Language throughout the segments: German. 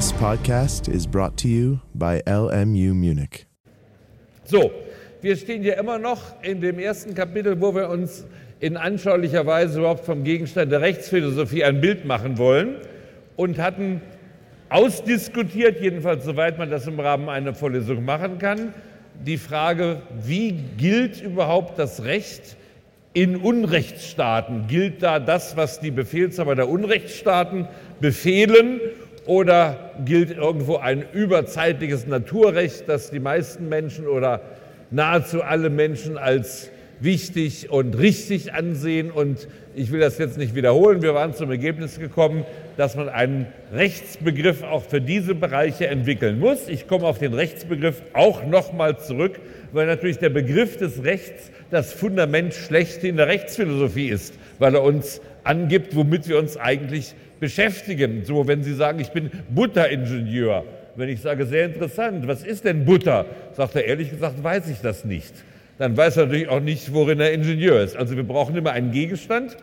This podcast is brought to you by LMU Munich. So, wir stehen ja immer noch in dem ersten Kapitel, wo wir uns in anschaulicher Weise überhaupt vom Gegenstand der Rechtsphilosophie ein Bild machen wollen und hatten ausdiskutiert, jedenfalls soweit man das im Rahmen einer Vorlesung machen kann, die Frage, wie gilt überhaupt das Recht in Unrechtsstaaten? Gilt da das, was die Befehlshaber der Unrechtsstaaten befehlen oder gilt irgendwo ein überzeitliches Naturrecht, das die meisten Menschen oder nahezu alle Menschen als wichtig und richtig ansehen. Und ich will das jetzt nicht wiederholen. Wir waren zum Ergebnis gekommen, dass man einen Rechtsbegriff auch für diese Bereiche entwickeln muss. Ich komme auf den Rechtsbegriff auch nochmal zurück, weil natürlich der Begriff des Rechts das Fundament schlechthin der Rechtsphilosophie ist, weil er uns angibt, womit wir uns eigentlich beschäftigen. So, wenn Sie sagen, ich bin Butteringenieur, wenn ich sage, sehr interessant, was ist denn Butter? Sagt er, ehrlich gesagt, weiß ich das nicht. Dann weiß er natürlich auch nicht, worin er Ingenieur ist. Also wir brauchen immer einen Gegenstand.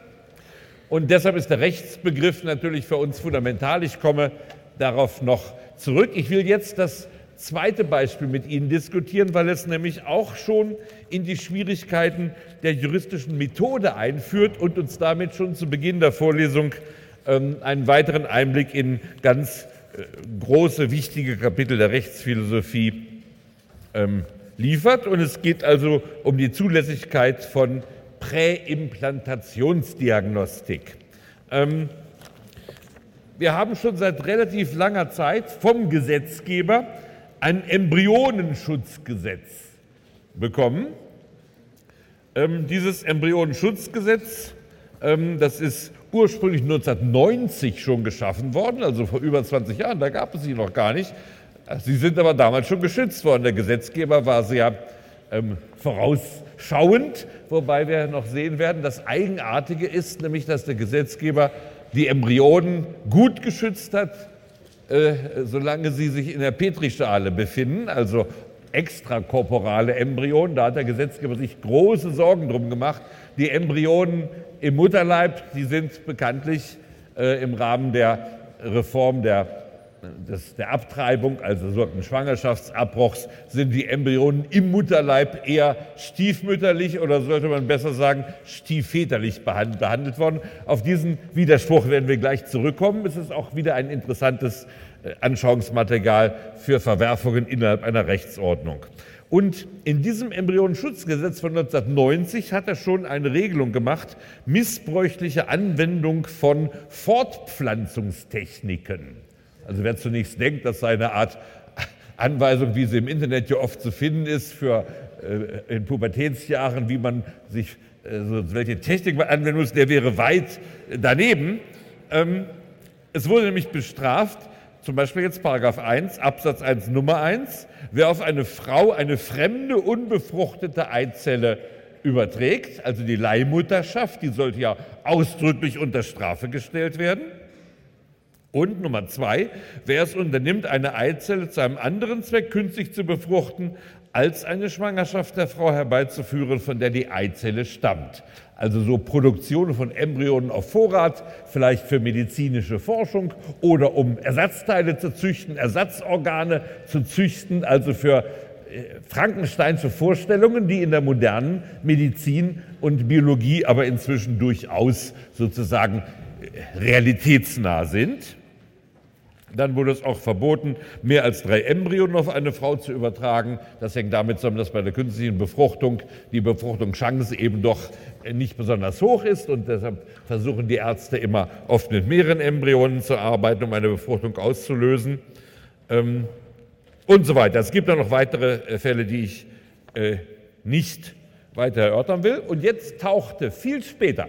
Und deshalb ist der Rechtsbegriff natürlich für uns fundamental. Ich komme darauf noch zurück. Ich will jetzt das zweite Beispiel mit Ihnen diskutieren, weil es nämlich auch schon in die Schwierigkeiten der juristischen Methode einführt und uns damit schon zu Beginn der Vorlesung einen weiteren Einblick in ganz äh, große, wichtige Kapitel der Rechtsphilosophie ähm, liefert. Und es geht also um die Zulässigkeit von Präimplantationsdiagnostik. Ähm, wir haben schon seit relativ langer Zeit vom Gesetzgeber ein Embryonenschutzgesetz bekommen. Ähm, dieses Embryonenschutzgesetz, ähm, das ist ursprünglich 1990 schon geschaffen worden, also vor über 20 Jahren, da gab es sie noch gar nicht. Sie sind aber damals schon geschützt worden. Der Gesetzgeber war sehr ähm, vorausschauend, wobei wir noch sehen werden, das Eigenartige ist nämlich, dass der Gesetzgeber die Embryonen gut geschützt hat, äh, solange sie sich in der Petrischale befinden, also extrakorporale Embryonen. Da hat der Gesetzgeber sich große Sorgen drum gemacht. Die Embryonen im Mutterleib, die sind bekanntlich äh, im Rahmen der Reform der, des, der Abtreibung, also sogenannten Schwangerschaftsabbruchs, sind die Embryonen im Mutterleib eher stiefmütterlich oder sollte man besser sagen stiefväterlich behandelt, behandelt worden. Auf diesen Widerspruch werden wir gleich zurückkommen. Es ist auch wieder ein interessantes äh, Anschauungsmaterial für Verwerfungen innerhalb einer Rechtsordnung. Und in diesem Embryonenschutzgesetz von 1990 hat er schon eine Regelung gemacht, missbräuchliche Anwendung von Fortpflanzungstechniken. Also wer zunächst denkt, das sei eine Art Anweisung, wie sie im Internet ja oft zu finden ist, für äh, in Pubertätsjahren, wie man sich, äh, so, welche Technik man anwenden muss, der wäre weit daneben. Ähm, es wurde nämlich bestraft, zum Beispiel jetzt Paragraph 1, Absatz 1, Nummer 1, wer auf eine Frau eine fremde, unbefruchtete Eizelle überträgt, also die Leihmutterschaft, die sollte ja ausdrücklich unter Strafe gestellt werden. Und Nummer zwei, wer es unternimmt, eine Eizelle zu einem anderen Zweck künstlich zu befruchten, als eine Schwangerschaft der Frau herbeizuführen, von der die Eizelle stammt also so Produktion von Embryonen auf Vorrat, vielleicht für medizinische Forschung oder um Ersatzteile zu züchten, Ersatzorgane zu züchten, also für äh, Frankensteinsche Vorstellungen, die in der modernen Medizin und Biologie aber inzwischen durchaus sozusagen äh, realitätsnah sind. Dann wurde es auch verboten, mehr als drei Embryonen auf eine Frau zu übertragen. Das hängt damit zusammen, dass bei der künstlichen Befruchtung die Befruchtungschance eben doch nicht besonders hoch ist. Und deshalb versuchen die Ärzte immer oft mit mehreren Embryonen zu arbeiten, um eine Befruchtung auszulösen. Ähm, und so weiter. Es gibt da noch weitere äh, Fälle, die ich äh, nicht weiter erörtern will. Und jetzt tauchte viel später,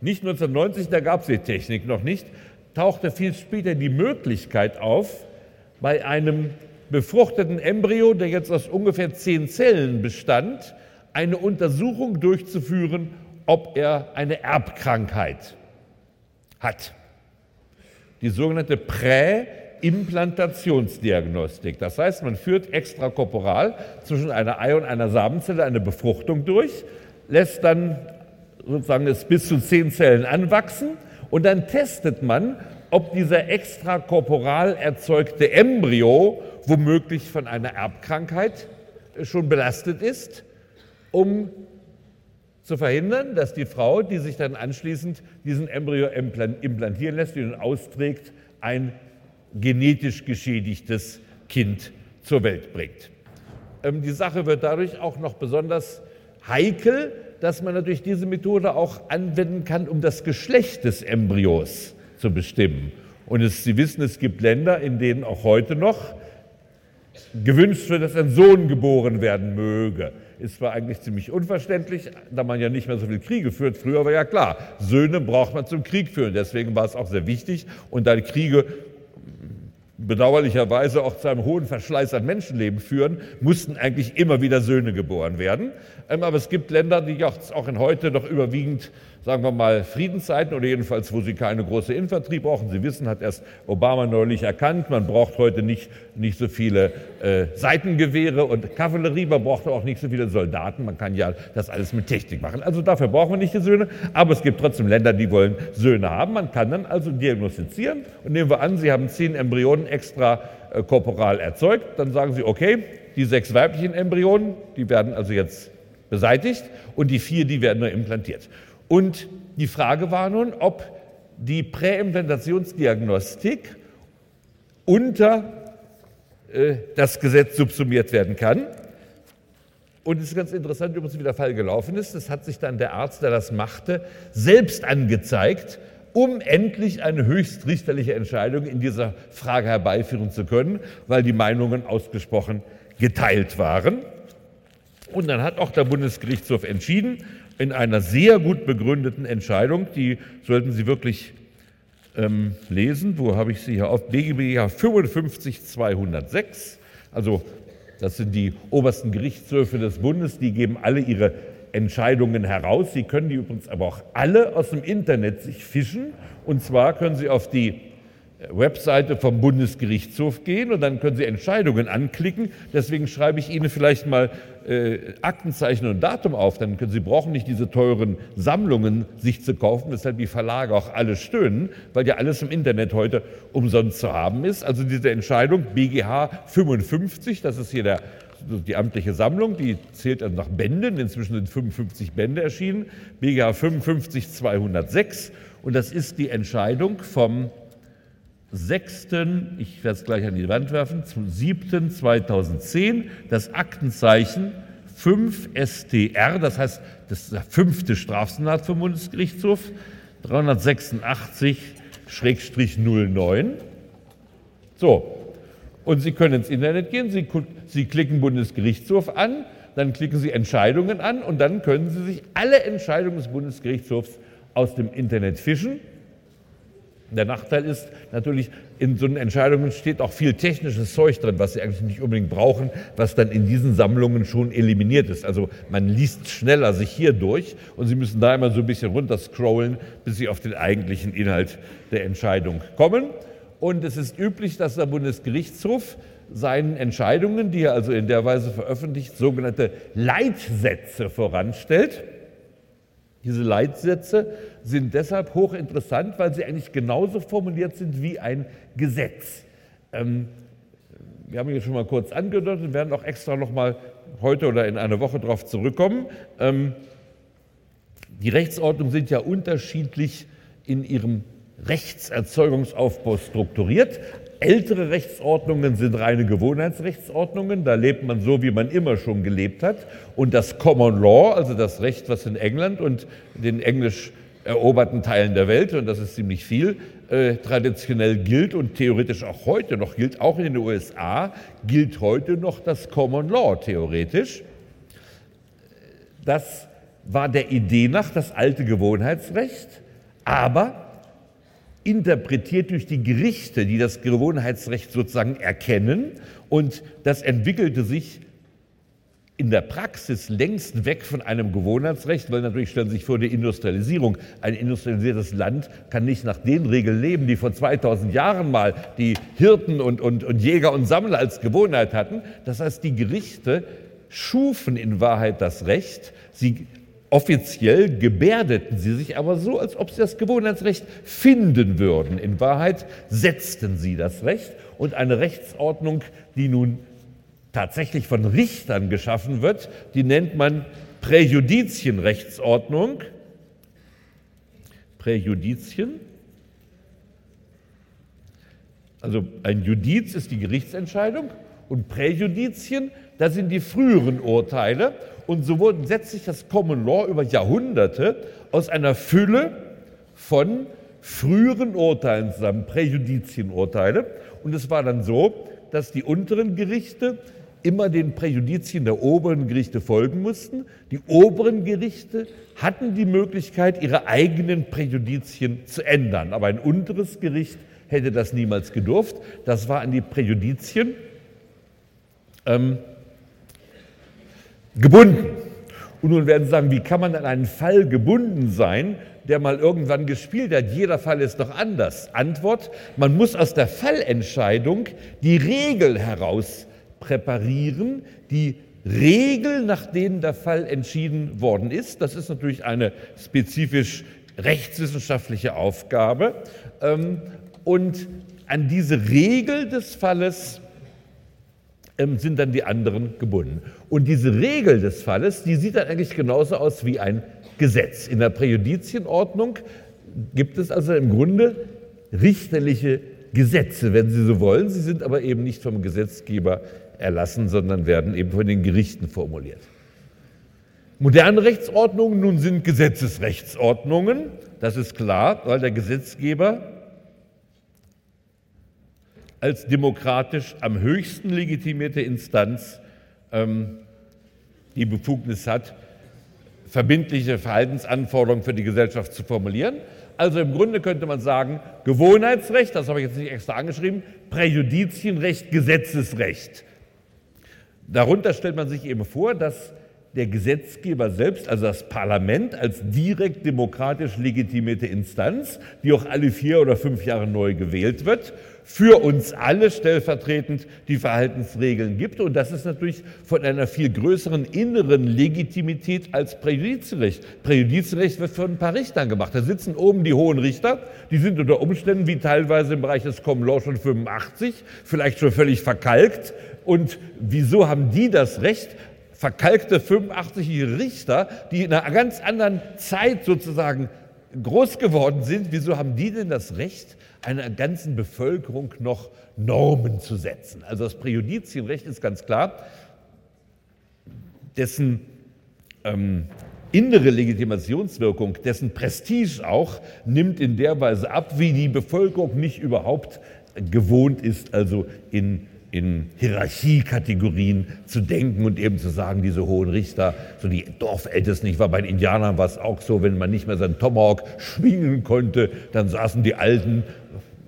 nicht 1990, da gab es die Technik noch nicht, tauchte viel später die Möglichkeit auf, bei einem befruchteten Embryo, der jetzt aus ungefähr zehn Zellen bestand, eine Untersuchung durchzuführen, ob er eine Erbkrankheit hat. Die sogenannte Präimplantationsdiagnostik. Das heißt, man führt extrakorporal zwischen einer Ei- und einer Samenzelle eine Befruchtung durch, lässt dann sozusagen es bis zu zehn Zellen anwachsen und dann testet man, ob dieser extrakorporal erzeugte Embryo womöglich von einer Erbkrankheit schon belastet ist, um zu verhindern, dass die Frau, die sich dann anschließend diesen Embryo implantieren lässt, und austrägt, ein genetisch geschädigtes Kind zur Welt bringt. Ähm, die Sache wird dadurch auch noch besonders heikel, dass man natürlich diese Methode auch anwenden kann, um das Geschlecht des Embryos zu bestimmen. Und es, Sie wissen, es gibt Länder, in denen auch heute noch gewünscht wird, dass ein Sohn geboren werden möge. Ist zwar eigentlich ziemlich unverständlich, da man ja nicht mehr so viel Kriege führt. Früher war ja klar, Söhne braucht man zum Krieg führen. Deswegen war es auch sehr wichtig. Und da Kriege bedauerlicherweise auch zu einem hohen Verschleiß an Menschenleben führen, mussten eigentlich immer wieder Söhne geboren werden. Ähm, aber es gibt Länder, die auch in heute noch überwiegend sagen wir mal, Friedenszeiten oder jedenfalls, wo sie keine große Infanterie brauchen. Sie wissen, hat erst Obama neulich erkannt, man braucht heute nicht, nicht so viele äh, Seitengewehre und Kavallerie, man braucht auch nicht so viele Soldaten, man kann ja das alles mit Technik machen. Also dafür brauchen wir nicht die Söhne, aber es gibt trotzdem Länder, die wollen Söhne haben. Man kann dann also diagnostizieren und nehmen wir an, Sie haben zehn Embryonen extra äh, korporal erzeugt, dann sagen Sie, okay, die sechs weiblichen Embryonen, die werden also jetzt beseitigt und die vier, die werden nur implantiert. Und die Frage war nun, ob die Präimplantationsdiagnostik unter äh, das Gesetz subsumiert werden kann. Und es ist ganz interessant, übrigens, wie der Fall gelaufen ist. Das hat sich dann der Arzt, der das machte, selbst angezeigt, um endlich eine höchstrichterliche Entscheidung in dieser Frage herbeiführen zu können, weil die Meinungen ausgesprochen geteilt waren. Und dann hat auch der Bundesgerichtshof entschieden, in einer sehr gut begründeten Entscheidung, die sollten Sie wirklich ähm, lesen. Wo habe ich sie hier auf? BGBH 55206. Also das sind die obersten Gerichtshöfe des Bundes, die geben alle ihre Entscheidungen heraus. Sie können die übrigens aber auch alle aus dem Internet sich fischen. Und zwar können Sie auf die Webseite vom Bundesgerichtshof gehen und dann können Sie Entscheidungen anklicken. Deswegen schreibe ich Ihnen vielleicht mal äh, Aktenzeichen und Datum auf. Dann können Sie brauchen nicht diese teuren Sammlungen sich zu kaufen, weshalb die Verlage auch alle stöhnen, weil ja alles im Internet heute umsonst zu haben ist. Also diese Entscheidung BGH 55, das ist hier der, die amtliche Sammlung, die zählt also nach Bänden. Inzwischen sind 55 Bände erschienen. BGH 55 206 und das ist die Entscheidung vom 6., ich werde es gleich an die Wand werfen, zum 7. 2010 das Aktenzeichen 5 STR, das heißt das ist der fünfte Strafsenat vom Bundesgerichtshof, 386-09. So, und Sie können ins Internet gehen, Sie, Sie klicken Bundesgerichtshof an, dann klicken Sie Entscheidungen an und dann können Sie sich alle Entscheidungen des Bundesgerichtshofs aus dem Internet fischen der Nachteil ist natürlich, in so Entscheidungen steht auch viel technisches Zeug drin, was Sie eigentlich nicht unbedingt brauchen, was dann in diesen Sammlungen schon eliminiert ist. Also man liest schneller sich hier durch und Sie müssen da immer so ein bisschen runterscrollen, bis Sie auf den eigentlichen Inhalt der Entscheidung kommen. Und es ist üblich, dass der Bundesgerichtshof seinen Entscheidungen, die er also in der Weise veröffentlicht, sogenannte Leitsätze voranstellt. Diese Leitsätze sind deshalb hochinteressant, weil sie eigentlich genauso formuliert sind wie ein Gesetz. Ähm, wir haben hier schon mal kurz angedeutet und werden auch extra noch mal heute oder in einer Woche darauf zurückkommen. Ähm, die Rechtsordnungen sind ja unterschiedlich in ihrem Rechtserzeugungsaufbau strukturiert. Ältere Rechtsordnungen sind reine Gewohnheitsrechtsordnungen, da lebt man so, wie man immer schon gelebt hat. Und das Common Law, also das Recht, was in England und den englisch eroberten Teilen der Welt, und das ist ziemlich viel, äh, traditionell gilt und theoretisch auch heute noch gilt, auch in den USA gilt heute noch das Common Law theoretisch. Das war der Idee nach das alte Gewohnheitsrecht, aber interpretiert durch die Gerichte, die das Gewohnheitsrecht sozusagen erkennen. Und das entwickelte sich in der Praxis längst weg von einem Gewohnheitsrecht, weil natürlich stellen Sie sich vor, die Industrialisierung. Ein industrialisiertes Land kann nicht nach den Regeln leben, die vor 2000 Jahren mal die Hirten und, und, und Jäger und Sammler als Gewohnheit hatten. Das heißt, die Gerichte schufen in Wahrheit das Recht. Sie Offiziell gebärdeten sie sich aber so, als ob sie das Gewohnheitsrecht finden würden. In Wahrheit setzten sie das Recht und eine Rechtsordnung, die nun tatsächlich von Richtern geschaffen wird, die nennt man Präjudizienrechtsordnung. Präjudizien. Also ein Judiz ist die Gerichtsentscheidung und Präjudizien, das sind die früheren Urteile. Und so wurden, setzt sich das Common Law über Jahrhunderte aus einer Fülle von früheren Urteilen zusammen, Präjudizienurteile. Und es war dann so, dass die unteren Gerichte immer den Präjudizien der oberen Gerichte folgen mussten. Die oberen Gerichte hatten die Möglichkeit, ihre eigenen Präjudizien zu ändern. Aber ein unteres Gericht hätte das niemals gedurft. Das war an die Präjudizien ähm, gebunden. Und nun werden Sie sagen, wie kann man an einen Fall gebunden sein, der mal irgendwann gespielt hat? Jeder Fall ist doch anders. Antwort, man muss aus der Fallentscheidung die Regel heraus präparieren, die Regel, nach denen der Fall entschieden worden ist. Das ist natürlich eine spezifisch rechtswissenschaftliche Aufgabe. Ähm, und an diese Regel des Falles sind dann die anderen gebunden. Und diese Regel des Falles, die sieht dann eigentlich genauso aus wie ein Gesetz. In der Präjudizienordnung gibt es also im Grunde richterliche Gesetze, wenn Sie so wollen. Sie sind aber eben nicht vom Gesetzgeber erlassen, sondern werden eben von den Gerichten formuliert. Moderne Rechtsordnungen nun sind Gesetzesrechtsordnungen, das ist klar, weil der Gesetzgeber als demokratisch am höchsten legitimierte Instanz ähm, die Befugnis hat, verbindliche Verhaltensanforderungen für die Gesellschaft zu formulieren. Also im Grunde könnte man sagen, Gewohnheitsrecht, das habe ich jetzt nicht extra angeschrieben, Präjudizienrecht, Gesetzesrecht. Darunter stellt man sich eben vor, dass der Gesetzgeber selbst, also das Parlament als direkt demokratisch legitimierte Instanz, die auch alle vier oder fünf Jahre neu gewählt wird, für uns alle stellvertretend die Verhaltensregeln gibt. Und das ist natürlich von einer viel größeren inneren Legitimität als Präjudizrecht. Präjudizrecht wird von ein paar Richtern gemacht. Da sitzen oben die hohen Richter, die sind unter Umständen wie teilweise im Bereich des Common Law schon 85, vielleicht schon völlig verkalkt. Und wieso haben die das Recht, verkalkte 85-jährige Richter, die in einer ganz anderen Zeit sozusagen groß geworden sind, wieso haben die denn das Recht, einer ganzen Bevölkerung noch Normen zu setzen? Also das Präjudizienrecht ist ganz klar, dessen ähm, innere Legitimationswirkung, dessen Prestige auch, nimmt in der Weise ab, wie die Bevölkerung nicht überhaupt gewohnt ist, also in in Hierarchiekategorien zu denken und eben zu sagen, diese hohen Richter, so die Dorfältesten, ich war bei den Indianern war es auch so, wenn man nicht mehr seinen Tomahawk schwingen konnte, dann saßen die Alten,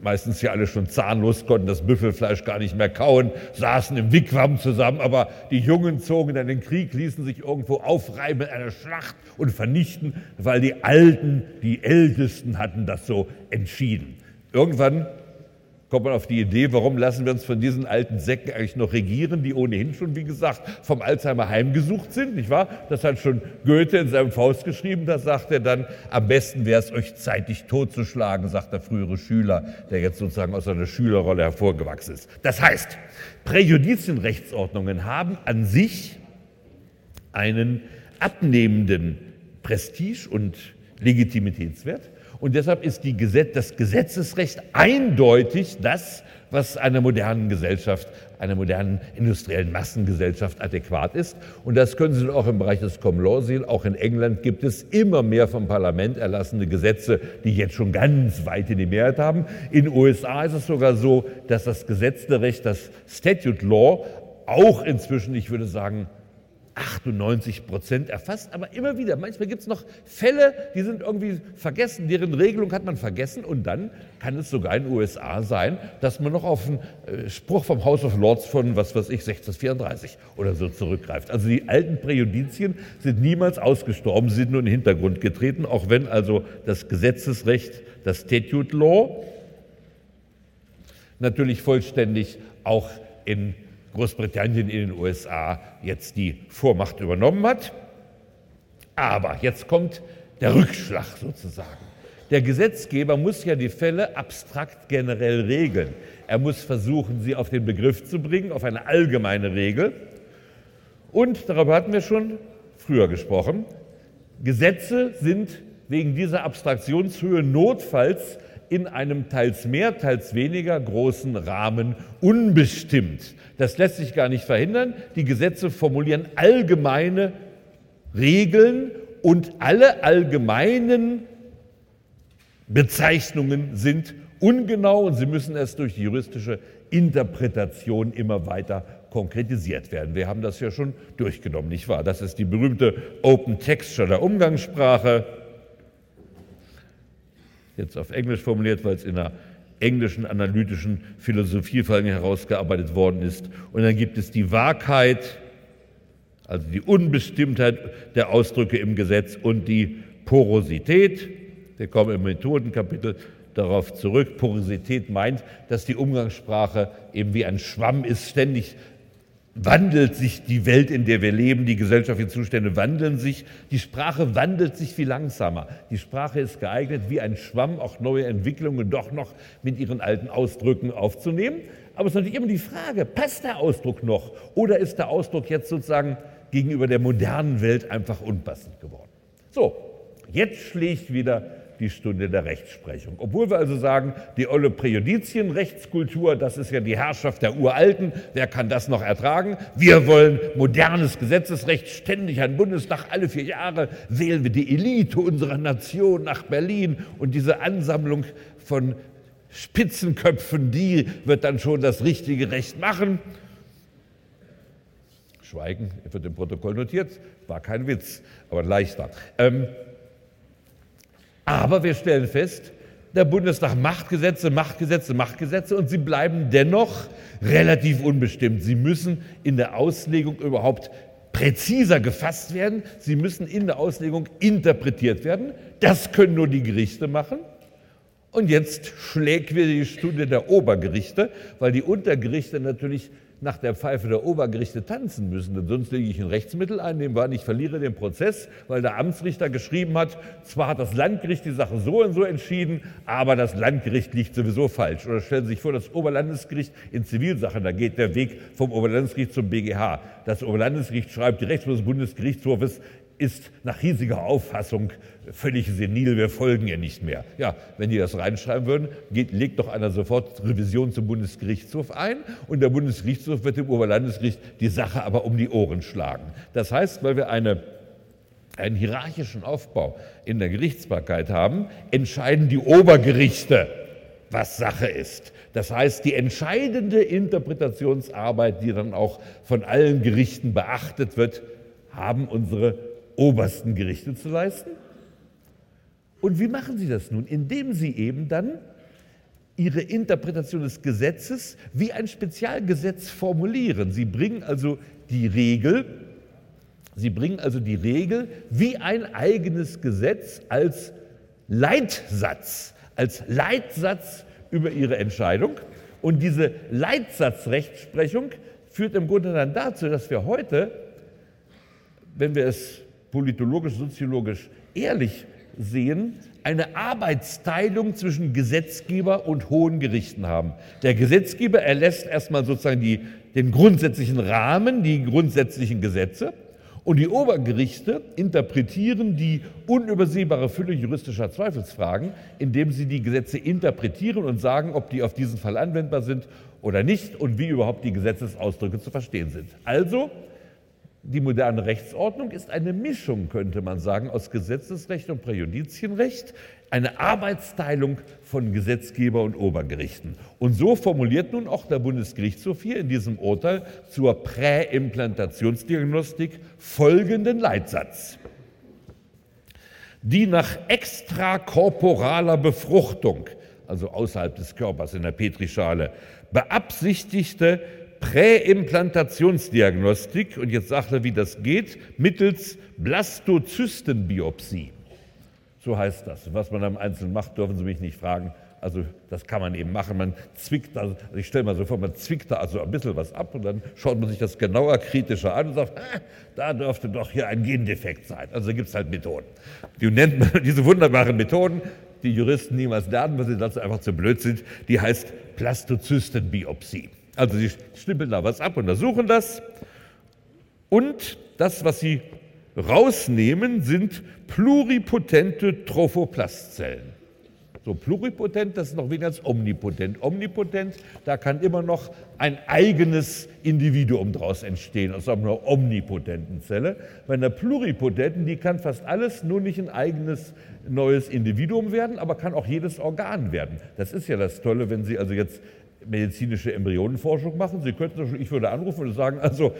meistens ja alle schon zahnlos, konnten das Büffelfleisch gar nicht mehr kauen, saßen im Wigwam zusammen, aber die Jungen zogen dann den Krieg, ließen sich irgendwo aufreiben in einer Schlacht und vernichten, weil die Alten, die Ältesten hatten das so entschieden. Irgendwann kommt man auf die Idee, warum lassen wir uns von diesen alten Säcken eigentlich noch regieren, die ohnehin schon, wie gesagt, vom Alzheimer heimgesucht sind, nicht wahr? Das hat schon Goethe in seinem Faust geschrieben, da sagt er dann, am besten wäre es euch zeitig totzuschlagen, sagt der frühere Schüler, der jetzt sozusagen aus seiner Schülerrolle hervorgewachsen ist. Das heißt, Präjudizienrechtsordnungen haben an sich einen abnehmenden Prestige und Legitimitätswert. Und deshalb ist Gesetz, das Gesetzesrecht eindeutig das, was einer modernen Gesellschaft, einer modernen industriellen Massengesellschaft adäquat ist. Und das können Sie auch im Bereich des Common Law sehen. Auch in England gibt es immer mehr vom Parlament erlassene Gesetze, die jetzt schon ganz weit in die Mehrheit haben. In den USA ist es sogar so, dass das gesetzte Recht, das Statute Law, auch inzwischen, ich würde sagen, 98 Prozent erfasst, aber immer wieder, manchmal gibt es noch Fälle, die sind irgendwie vergessen, deren Regelung hat man vergessen und dann kann es sogar in den USA sein, dass man noch auf einen äh, Spruch vom House of Lords von, was weiß ich, 1634 oder so zurückgreift. Also die alten Präjudizien sind niemals ausgestorben, sind nur in den Hintergrund getreten, auch wenn also das Gesetzesrecht, das Statute Law, natürlich vollständig auch in Großbritannien in den USA jetzt die Vormacht übernommen hat. Aber jetzt kommt der Rückschlag sozusagen. Der Gesetzgeber muss ja die Fälle abstrakt generell regeln. Er muss versuchen, sie auf den Begriff zu bringen, auf eine allgemeine Regel. Und darüber hatten wir schon früher gesprochen. Gesetze sind wegen dieser Abstraktionshöhe notfalls in einem teils mehr, teils weniger großen Rahmen unbestimmt. Das lässt sich gar nicht verhindern. Die Gesetze formulieren allgemeine Regeln und alle allgemeinen Bezeichnungen sind ungenau und sie müssen erst durch juristische Interpretation immer weiter konkretisiert werden. Wir haben das ja schon durchgenommen, nicht wahr? Das ist die berühmte Open Texture der Umgangssprache. Jetzt auf Englisch formuliert, weil es in der englischen analytischen Philosophie vor allem herausgearbeitet worden ist. Und dann gibt es die Wahrheit, also die Unbestimmtheit der Ausdrücke im Gesetz und die Porosität. Wir kommen im Methodenkapitel darauf zurück. Porosität meint, dass die Umgangssprache eben wie ein Schwamm ist, ständig wandelt sich die Welt, in der wir leben, die gesellschaftlichen Zustände wandeln sich, die Sprache wandelt sich viel langsamer. Die Sprache ist geeignet, wie ein Schwamm auch neue Entwicklungen doch noch mit ihren alten Ausdrücken aufzunehmen. Aber es ist natürlich immer die Frage, passt der Ausdruck noch oder ist der Ausdruck jetzt sozusagen gegenüber der modernen Welt einfach unpassend geworden? So, jetzt schlägt wieder die Stunde der Rechtsprechung. Obwohl wir also sagen, die olle Präjudizienrechtskultur, das ist ja die Herrschaft der Uralten, wer kann das noch ertragen? Wir wollen modernes Gesetzesrecht, ständig ein Bundestag, alle vier Jahre wählen wir die Elite unserer Nation nach Berlin und diese Ansammlung von Spitzenköpfen, die wird dann schon das richtige Recht machen. Schweigen wird im Protokoll notiert, war kein Witz, aber leichter. Ähm, aber wir stellen fest, der Bundestag macht Gesetze, macht Gesetze, macht Gesetze und sie bleiben dennoch relativ unbestimmt. Sie müssen in der Auslegung überhaupt präziser gefasst werden. Sie müssen in der Auslegung interpretiert werden. Das können nur die Gerichte machen. Und jetzt schlägt wieder die Stunde der Obergerichte, weil die Untergerichte natürlich nach der Pfeife der Obergerichte tanzen müssen, denn sonst lege ich ein Rechtsmittel ein, dem war, ich verliere den Prozess, weil der Amtsrichter geschrieben hat, zwar hat das Landgericht die Sache so und so entschieden, aber das Landgericht liegt sowieso falsch. Oder stellen Sie sich vor, das Oberlandesgericht in Zivilsachen, da geht der Weg vom Oberlandesgericht zum BGH. Das Oberlandesgericht schreibt, die Rechtsprechung des Bundesgerichtshofes ist nach hiesiger Auffassung völlig senil, wir folgen ihr nicht mehr. Ja, wenn die das reinschreiben würden, geht, legt doch einer sofort Revision zum Bundesgerichtshof ein und der Bundesgerichtshof wird dem Oberlandesgericht die Sache aber um die Ohren schlagen. Das heißt, weil wir eine, einen hierarchischen Aufbau in der Gerichtsbarkeit haben, entscheiden die Obergerichte, was Sache ist. Das heißt, die entscheidende Interpretationsarbeit, die dann auch von allen Gerichten beachtet wird, haben unsere obersten Gerichte zu leisten. Und wie machen sie das nun? Indem sie eben dann ihre Interpretation des Gesetzes wie ein Spezialgesetz formulieren. Sie bringen also die Regel, sie bringen also die Regel wie ein eigenes Gesetz als Leitsatz, als Leitsatz über ihre Entscheidung. Und diese Leitsatzrechtsprechung führt im Grunde dann dazu, dass wir heute, wenn wir es politologisch, soziologisch ehrlich sehen, eine Arbeitsteilung zwischen Gesetzgeber und hohen Gerichten haben. Der Gesetzgeber erlässt erstmal sozusagen die, den grundsätzlichen Rahmen, die grundsätzlichen Gesetze und die Obergerichte interpretieren die unübersehbare Fülle juristischer Zweifelsfragen, indem sie die Gesetze interpretieren und sagen, ob die auf diesen Fall anwendbar sind oder nicht und wie überhaupt die Gesetzesausdrücke zu verstehen sind. Also die moderne Rechtsordnung ist eine Mischung, könnte man sagen, aus Gesetzesrecht und Präjudizienrecht, eine Arbeitsteilung von Gesetzgeber und Obergerichten. Und so formuliert nun auch der Bundesgerichtshof hier in diesem Urteil zur Präimplantationsdiagnostik folgenden Leitsatz. Die nach extrakorporaler Befruchtung, also außerhalb des Körpers in der Petrischale, beabsichtigte Präimplantationsdiagnostik, und jetzt sagt er, wie das geht, mittels Blastozystenbiopsie. So heißt das. Was man am Einzelnen macht, dürfen Sie mich nicht fragen. Also das kann man eben machen. Man zwickt, also ich stelle mal so vor, man zwickt da also ein bisschen was ab und dann schaut man sich das genauer, kritischer an und sagt, ah, da dürfte doch hier ein Gendefekt sein. Also gibt es halt Methoden. Die nennt man diese wunderbaren Methoden, die Juristen niemals lernen, weil sie dazu einfach zu blöd sind. Die heißt Plastozystenbiopsie. Also sie schnippeln da was ab, untersuchen das und das, was sie rausnehmen, sind pluripotente Trophoplastzellen. So pluripotent, das ist noch weniger als omnipotent. Omnipotent, da kann immer noch ein eigenes Individuum daraus entstehen, aus einer omnipotenten Zelle. Bei einer pluripotenten, die kann fast alles, nur nicht ein eigenes neues Individuum werden, aber kann auch jedes Organ werden. Das ist ja das Tolle, wenn Sie also jetzt medizinische Embryonenforschung machen. Sie könnten, ich würde anrufen und sagen, also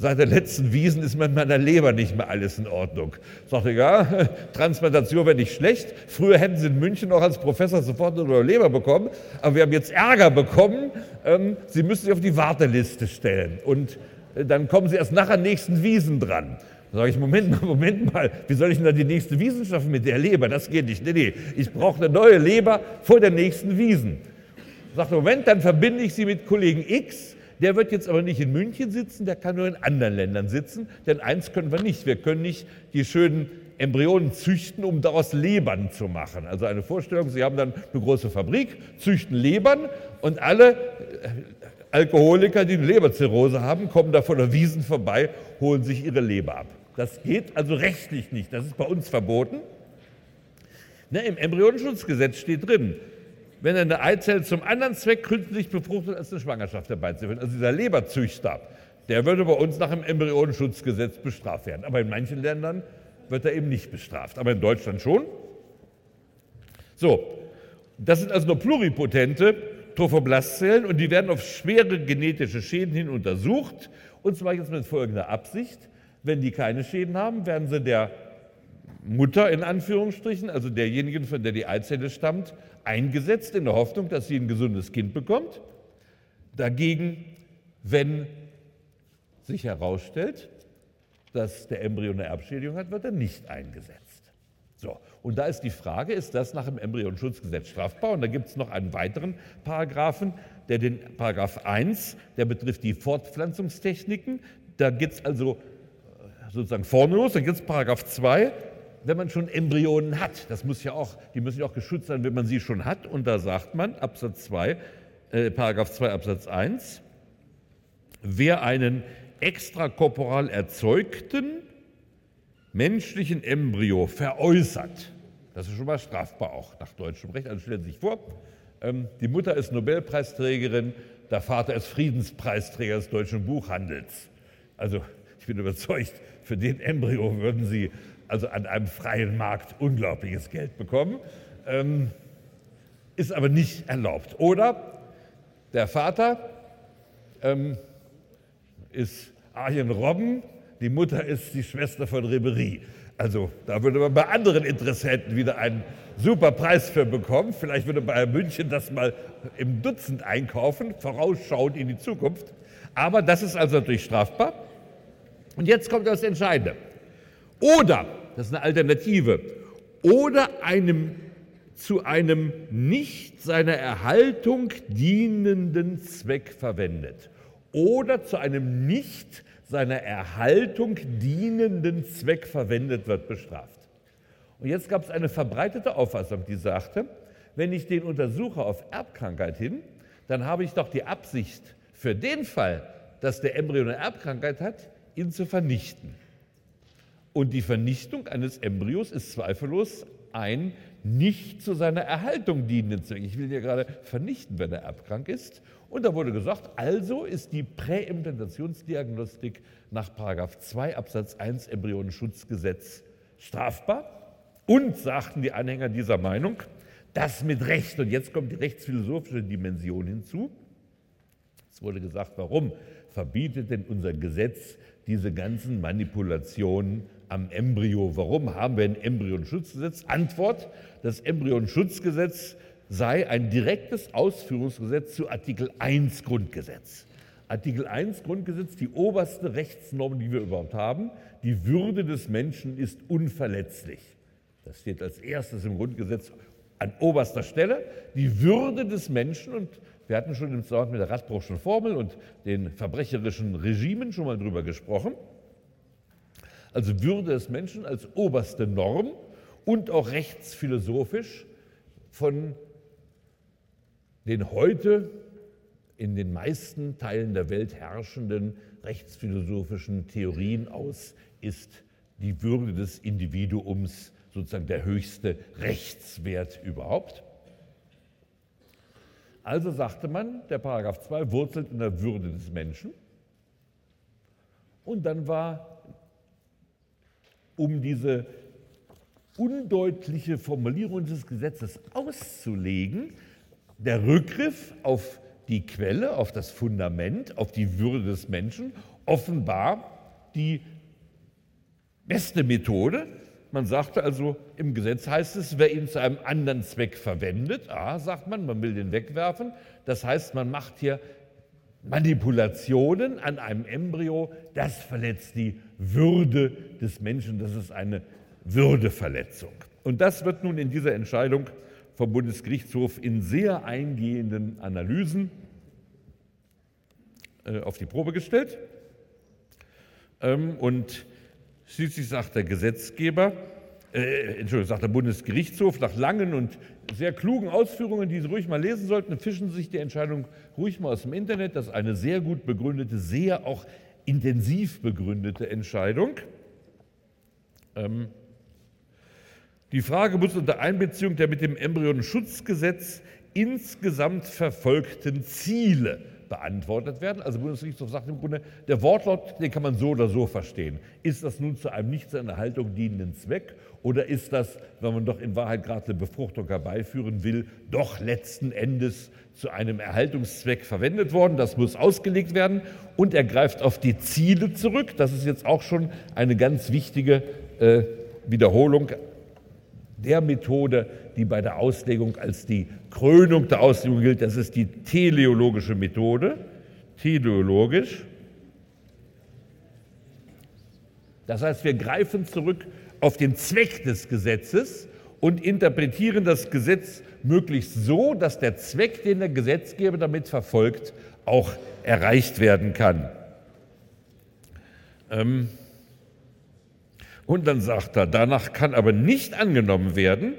Seit der letzten Wiesen ist mit meiner Leber nicht mehr alles in Ordnung. Sagte, ja, Transplantation wäre nicht schlecht. Früher hätten Sie in München auch als Professor sofort eine Leber bekommen. Aber wir haben jetzt Ärger bekommen. Ähm, Sie müssen sich auf die Warteliste stellen. Und äh, dann kommen Sie erst nach der nächsten Wiesen dran. Da sage ich, Moment mal, Moment mal, wie soll ich denn da die nächste Wiesen schaffen mit der Leber? Das geht nicht. Nee, nee, ich brauche eine neue Leber vor der nächsten Wiesen. Sagt, Moment, dann verbinde ich Sie mit Kollegen X der wird jetzt aber nicht in München sitzen, der kann nur in anderen Ländern sitzen, denn eins können wir nicht. Wir können nicht die schönen Embryonen züchten, um daraus Lebern zu machen. Also eine Vorstellung, Sie haben dann eine große Fabrik, züchten Lebern und alle äh, Alkoholiker, die eine Leberzirrhose haben, kommen da von der Wiesen vorbei, holen sich ihre Leber ab. Das geht also rechtlich nicht. Das ist bei uns verboten. Ne, Im Embryonenschutzgesetz steht drin, wenn eine Eizelle zum anderen Zweck künstlich befruchtet als eine Schwangerschaft herbeizuführen. Also dieser Leberzüchter, der würde bei uns nach dem Embryonenschutzgesetz bestraft werden. Aber in manchen Ländern wird er eben nicht bestraft. Aber in Deutschland schon. So, das sind also nur pluripotente Trophoblastzellen und die werden auf schwere genetische Schäden hin untersucht. Und zwar jetzt mit folgender Absicht. Wenn die keine Schäden haben, werden sie der Mutter in Anführungsstrichen, also derjenigen, von der die Eizelle stammt, eingesetzt in der Hoffnung, dass sie ein gesundes Kind bekommt. Dagegen, wenn sich herausstellt, dass der Embryo eine Erbschädigung hat, wird er nicht eingesetzt. So, und da ist die Frage, ist das nach dem Embryonschutzgesetz strafbar? Und da gibt es noch einen weiteren Paragraphen, der den Paragraph 1, der betrifft die Fortpflanzungstechniken. Da geht es also äh, sozusagen vorne los, dann gibt es Paragraph 2, wenn man schon Embryonen hat, das muss ja auch, die müssen ja auch geschützt sein, wenn man sie schon hat. Und da sagt man, Absatz 2, äh, Paragraph 2 Absatz 1, wer einen extrakorporal erzeugten menschlichen Embryo veräußert, das ist schon mal strafbar auch nach deutschem Recht. Also stellen Sie sich vor, ähm, die Mutter ist Nobelpreisträgerin, der Vater ist Friedenspreisträger des deutschen Buchhandels. Also ich bin überzeugt, für den Embryo würden Sie also an einem freien Markt unglaubliches Geld bekommen, ähm, ist aber nicht erlaubt. Oder der Vater ähm, ist Arjen Robben, die Mutter ist die Schwester von Ribery. Also da würde man bei anderen Interessenten wieder einen super Preis für bekommen. Vielleicht würde Bayern München das mal im Dutzend einkaufen, vorausschauend in die Zukunft. Aber das ist also natürlich strafbar. Und jetzt kommt das Entscheidende. Oder, das ist eine Alternative, oder einem zu einem nicht seiner Erhaltung dienenden Zweck verwendet oder zu einem nicht seiner Erhaltung dienenden Zweck verwendet wird, bestraft. Und jetzt gab es eine verbreitete Auffassung, die sagte, wenn ich den untersuche auf Erbkrankheit hin, dann habe ich doch die Absicht, für den Fall, dass der Embryo eine Erbkrankheit hat, ihn zu vernichten. Und die Vernichtung eines Embryos ist zweifellos ein nicht zu seiner Erhaltung dienenden Zweck. Ich will ihn ja gerade vernichten, wenn er erbkrank ist. Und da wurde gesagt, also ist die Präimplantationsdiagnostik nach 2 Absatz 1 Embryonenschutzgesetz strafbar. Und sagten die Anhänger dieser Meinung, das mit Recht, und jetzt kommt die rechtsphilosophische Dimension hinzu. Es wurde gesagt, warum verbietet denn unser Gesetz diese ganzen Manipulationen am Embryo. Warum haben wir ein Embryonschutzgesetz? Antwort, das Embryonschutzgesetz sei ein direktes Ausführungsgesetz zu Artikel 1 Grundgesetz. Artikel 1 Grundgesetz, die oberste Rechtsnorm, die wir überhaupt haben. Die Würde des Menschen ist unverletzlich. Das steht als erstes im Grundgesetz an oberster Stelle die Würde des Menschen und wir hatten schon im Zusammenhang mit der Radbruchschen Formel und den verbrecherischen Regimen schon mal drüber gesprochen. Also Würde des Menschen als oberste Norm und auch rechtsphilosophisch von den heute in den meisten Teilen der Welt herrschenden rechtsphilosophischen Theorien aus ist die Würde des Individuums sozusagen der höchste Rechtswert überhaupt. Also sagte man, der Paragraph 2 wurzelt in der Würde des Menschen. Und dann war, um diese undeutliche Formulierung des Gesetzes auszulegen, der Rückgriff auf die Quelle, auf das Fundament, auf die Würde des Menschen offenbar die beste Methode. Man sagte also, im Gesetz heißt es, wer ihn zu einem anderen Zweck verwendet, ah, sagt man, man will den wegwerfen. Das heißt, man macht hier Manipulationen an einem Embryo, das verletzt die Würde des Menschen, das ist eine Würdeverletzung. Und das wird nun in dieser Entscheidung vom Bundesgerichtshof in sehr eingehenden Analysen äh, auf die Probe gestellt. Ähm, und schließlich sagt der Gesetzgeber, äh, Entschuldigung, sagt der Bundesgerichtshof nach langen und sehr klugen Ausführungen, die Sie ruhig mal lesen sollten, fischen Sie sich die Entscheidung ruhig mal aus dem Internet. Das ist eine sehr gut begründete, sehr auch intensiv begründete Entscheidung. Ähm, die Frage muss unter Einbeziehung der mit dem Embryonenschutzgesetz insgesamt verfolgten Ziele beantwortet werden. Also Bundesgerichtshof sagt im Grunde, der Wortlaut, den kann man so oder so verstehen. Ist das nun zu einem nicht seiner Haltung dienenden Zweck oder ist das, wenn man doch in Wahrheit gerade eine Befruchtung herbeiführen will, doch letzten Endes zu einem Erhaltungszweck verwendet worden? Das muss ausgelegt werden und er greift auf die Ziele zurück. Das ist jetzt auch schon eine ganz wichtige äh, Wiederholung der Methode, die bei der Auslegung als die Krönung der Auslegung gilt. Das ist die teleologische Methode, teleologisch. Das heißt, wir greifen zurück auf den Zweck des Gesetzes und interpretieren das Gesetz möglichst so, dass der Zweck, den der Gesetzgeber damit verfolgt, auch erreicht werden kann. Ähm, und dann sagt er, danach kann aber nicht angenommen werden,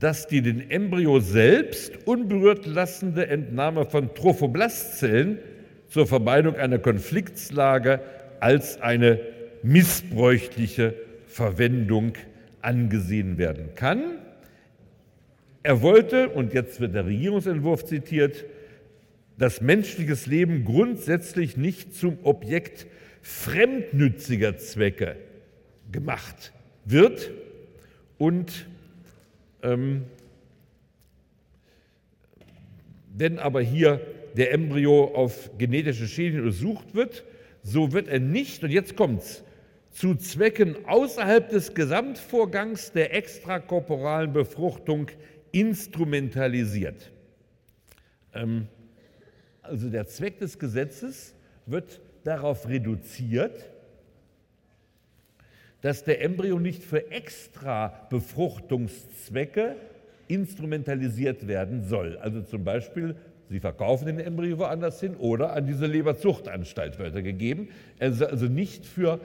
dass die den Embryo selbst unberührt lassende Entnahme von Trophoblastzellen zur Vermeidung einer Konfliktslage als eine missbräuchliche Verwendung angesehen werden kann. Er wollte, und jetzt wird der Regierungsentwurf zitiert, dass menschliches Leben grundsätzlich nicht zum Objekt fremdnütziger Zwecke gemacht wird und ähm, wenn aber hier der Embryo auf genetische Schäden untersucht wird, so wird er nicht, und jetzt kommt's, zu Zwecken außerhalb des Gesamtvorgangs der extrakorporalen Befruchtung instrumentalisiert. Ähm, also der Zweck des Gesetzes wird darauf reduziert, dass der Embryo nicht für extra Befruchtungszwecke instrumentalisiert werden soll. Also zum Beispiel, Sie verkaufen den Embryo woanders hin oder an diese Leberzuchtanstalt wird er gegeben. Er soll also nicht für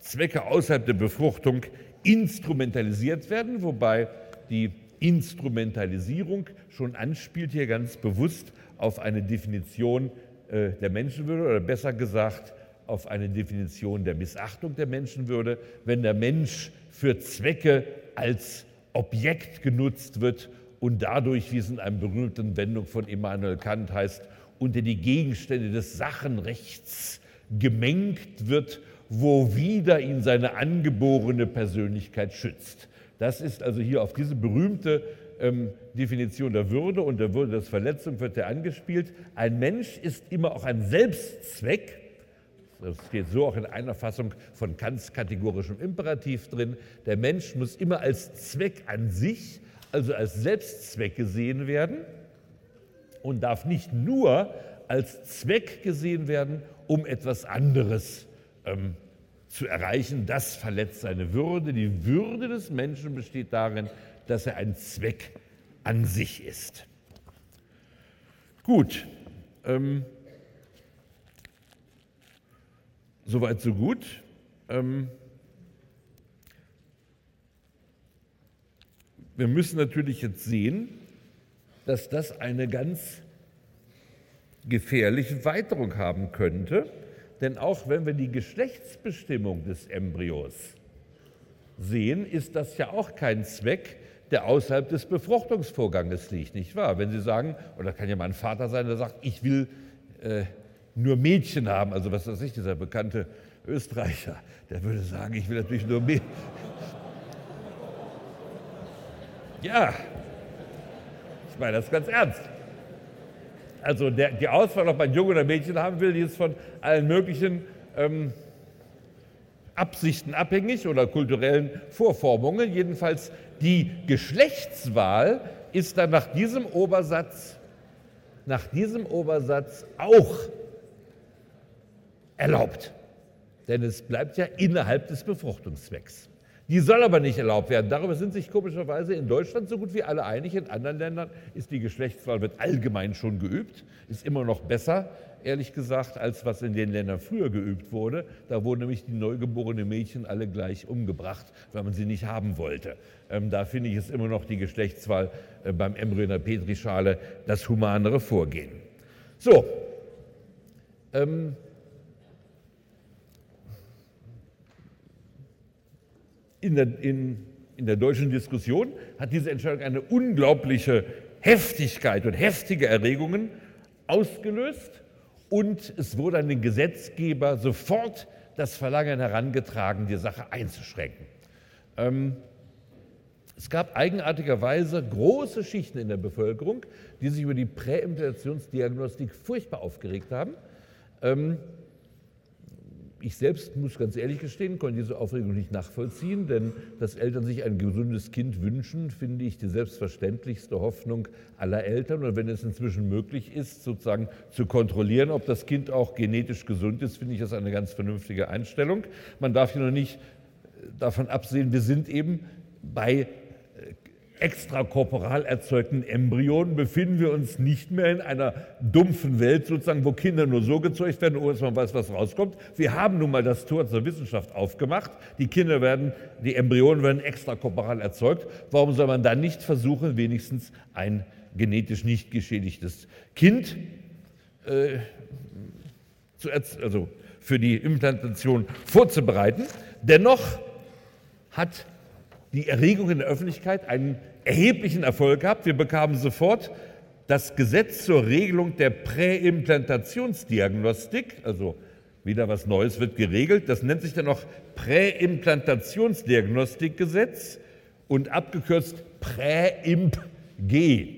Zwecke außerhalb der Befruchtung instrumentalisiert werden, wobei die Instrumentalisierung schon anspielt hier ganz bewusst auf eine Definition der Menschenwürde oder besser gesagt auf eine Definition der Missachtung der Menschenwürde, wenn der Mensch für Zwecke als Objekt genutzt wird und dadurch, wie es in einer berühmten Wendung von Immanuel Kant heißt, unter die Gegenstände des Sachenrechts gemengt wird, wo wieder ihn seine angeborene Persönlichkeit schützt. Das ist also hier auf diese berühmte ähm, Definition der Würde und der Würde des Verletzung wird ja angespielt. Ein Mensch ist immer auch ein Selbstzweck. Das steht so auch in einer Fassung von Kants kategorischem Imperativ drin. Der Mensch muss immer als Zweck an sich, also als Selbstzweck gesehen werden und darf nicht nur als Zweck gesehen werden, um etwas anderes ähm, zu erreichen. Das verletzt seine Würde. Die Würde des Menschen besteht darin, dass er ein Zweck an sich ist. Gut, ähm, soweit so gut. Ähm, wir müssen natürlich jetzt sehen, dass das eine ganz gefährliche Weiterung haben könnte. Denn auch wenn wir die Geschlechtsbestimmung des Embryos sehen, ist das ja auch kein Zweck, der außerhalb des Befruchtungsvorganges liegt, nicht wahr? Wenn Sie sagen, oder kann ja mal ein Vater sein, der sagt, ich will äh, nur Mädchen haben, also was weiß ich, dieser bekannte Österreicher, der würde sagen, ich will natürlich nur Mädchen. Ja, ich meine das ganz ernst. Also der, die Auswahl, ob man Junge oder Mädchen haben will, die ist von allen möglichen ähm, Absichten abhängig oder kulturellen Vorformungen. Jedenfalls die Geschlechtswahl ist dann nach diesem Obersatz, nach diesem Obersatz auch erlaubt. Denn es bleibt ja innerhalb des Befruchtungszwecks. Die soll aber nicht erlaubt werden. Darüber sind sich komischerweise in Deutschland so gut wie alle einig. In anderen Ländern ist die Geschlechtswahl wird allgemein schon geübt, ist immer noch besser, ehrlich gesagt, als was in den Ländern früher geübt wurde. Da wurden nämlich die neugeborenen Mädchen alle gleich umgebracht, weil man sie nicht haben wollte. Ähm, da finde ich es immer noch die Geschlechtswahl äh, beim Embryo in der Petrischale das humanere Vorgehen. So. Ähm, in der, in, in der deutschen Diskussion hat diese Entscheidung eine unglaubliche Heftigkeit und heftige Erregungen ausgelöst und es wurde an den Gesetzgeber sofort das Verlangen herangetragen, die Sache einzuschränken. Ähm, es gab eigenartigerweise große Schichten in der Bevölkerung, die sich über die Präimplantationsdiagnostik furchtbar aufgeregt haben. Ähm, ich selbst muss ganz ehrlich gestehen, konnte diese Aufregung nicht nachvollziehen, denn dass Eltern sich ein gesundes Kind wünschen, finde ich die selbstverständlichste Hoffnung aller Eltern. Und wenn es inzwischen möglich ist, sozusagen zu kontrollieren, ob das Kind auch genetisch gesund ist, finde ich das eine ganz vernünftige Einstellung. Man darf hier noch nicht davon absehen, wir sind eben bei extrakorporal erzeugten Embryonen befinden wir uns nicht mehr in einer dumpfen Welt, sozusagen, wo Kinder nur so gezeugt werden, ohne dass man weiß, was rauskommt. Wir haben nun mal das Tor zur Wissenschaft aufgemacht. Die Kinder werden, die Embryonen werden extrakorporal erzeugt. Warum soll man dann nicht versuchen, wenigstens ein genetisch nicht geschädigtes Kind äh, zu, also für die Implantation vorzubereiten? Dennoch hat die Erregung in der Öffentlichkeit einen erheblichen Erfolg gehabt. Wir bekamen sofort das Gesetz zur Regelung der Präimplantationsdiagnostik, also wieder was Neues wird geregelt. Das nennt sich dann noch Präimplantationsdiagnostikgesetz und abgekürzt Präimp-G.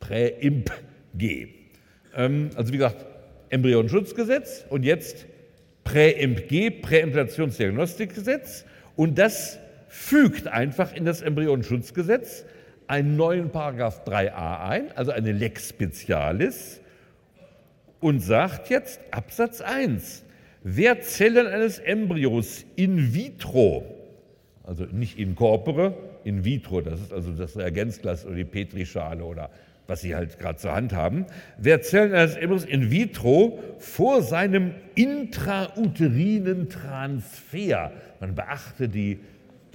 Präimp-G. Ähm, also wie gesagt, Embryonenschutzgesetz und jetzt Präimp-G, Präimplantationsdiagnostikgesetz. Und das fügt einfach in das Embryonenschutzgesetz einen neuen Paragraph 3a ein, also eine Lex Specialis, und sagt jetzt Absatz 1, wer Zellen eines Embryos in vitro, also nicht in corpore, in vitro, das ist also das Reagenzglas oder die Petrischale oder was Sie halt gerade zur Hand haben, wer Zellen eines Embryos in vitro vor seinem intrauterinen Transfer, man beachte die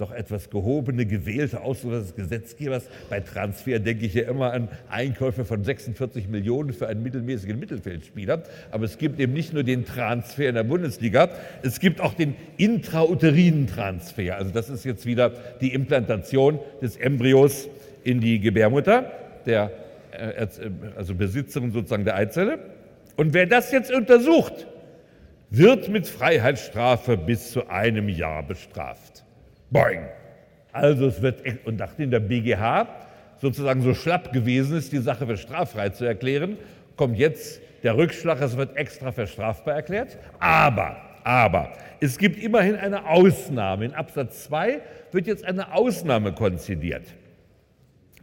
doch etwas gehobene, gewählte Ausdruck des Gesetzgebers. Bei Transfer denke ich ja immer an Einkäufe von 46 Millionen für einen mittelmäßigen Mittelfeldspieler. Aber es gibt eben nicht nur den Transfer in der Bundesliga, es gibt auch den intrauterinen Transfer. Also das ist jetzt wieder die Implantation des Embryos in die Gebärmutter, der äh, also Besitzerin sozusagen der Eizelle. Und wer das jetzt untersucht, wird mit Freiheitsstrafe bis zu einem Jahr bestraft. Boing. Also es wird, und nachdem der BGH sozusagen so schlapp gewesen ist, die Sache für straffrei zu erklären, kommt jetzt der Rückschlag, es wird extra für strafbar erklärt. Aber, aber, es gibt immerhin eine Ausnahme. In Absatz 2 wird jetzt eine Ausnahme konzidiert.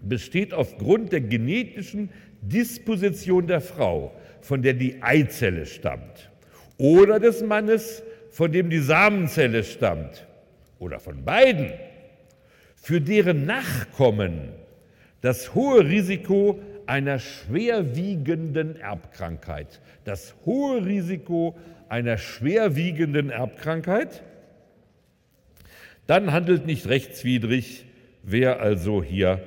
Besteht aufgrund der genetischen Disposition der Frau, von der die Eizelle stammt, oder des Mannes, von dem die Samenzelle stammt, oder von beiden für deren Nachkommen das hohe Risiko einer schwerwiegenden Erbkrankheit. Das hohe Risiko einer schwerwiegenden Erbkrankheit. Dann handelt nicht rechtswidrig, wer also hier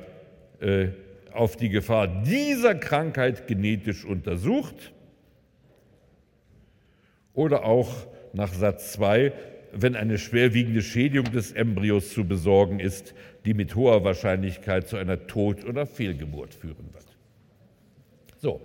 äh, auf die Gefahr dieser Krankheit genetisch untersucht. Oder auch nach Satz 2, wenn eine schwerwiegende Schädigung des Embryos zu besorgen ist, die mit hoher Wahrscheinlichkeit zu einer Tod- oder Fehlgeburt führen wird. So,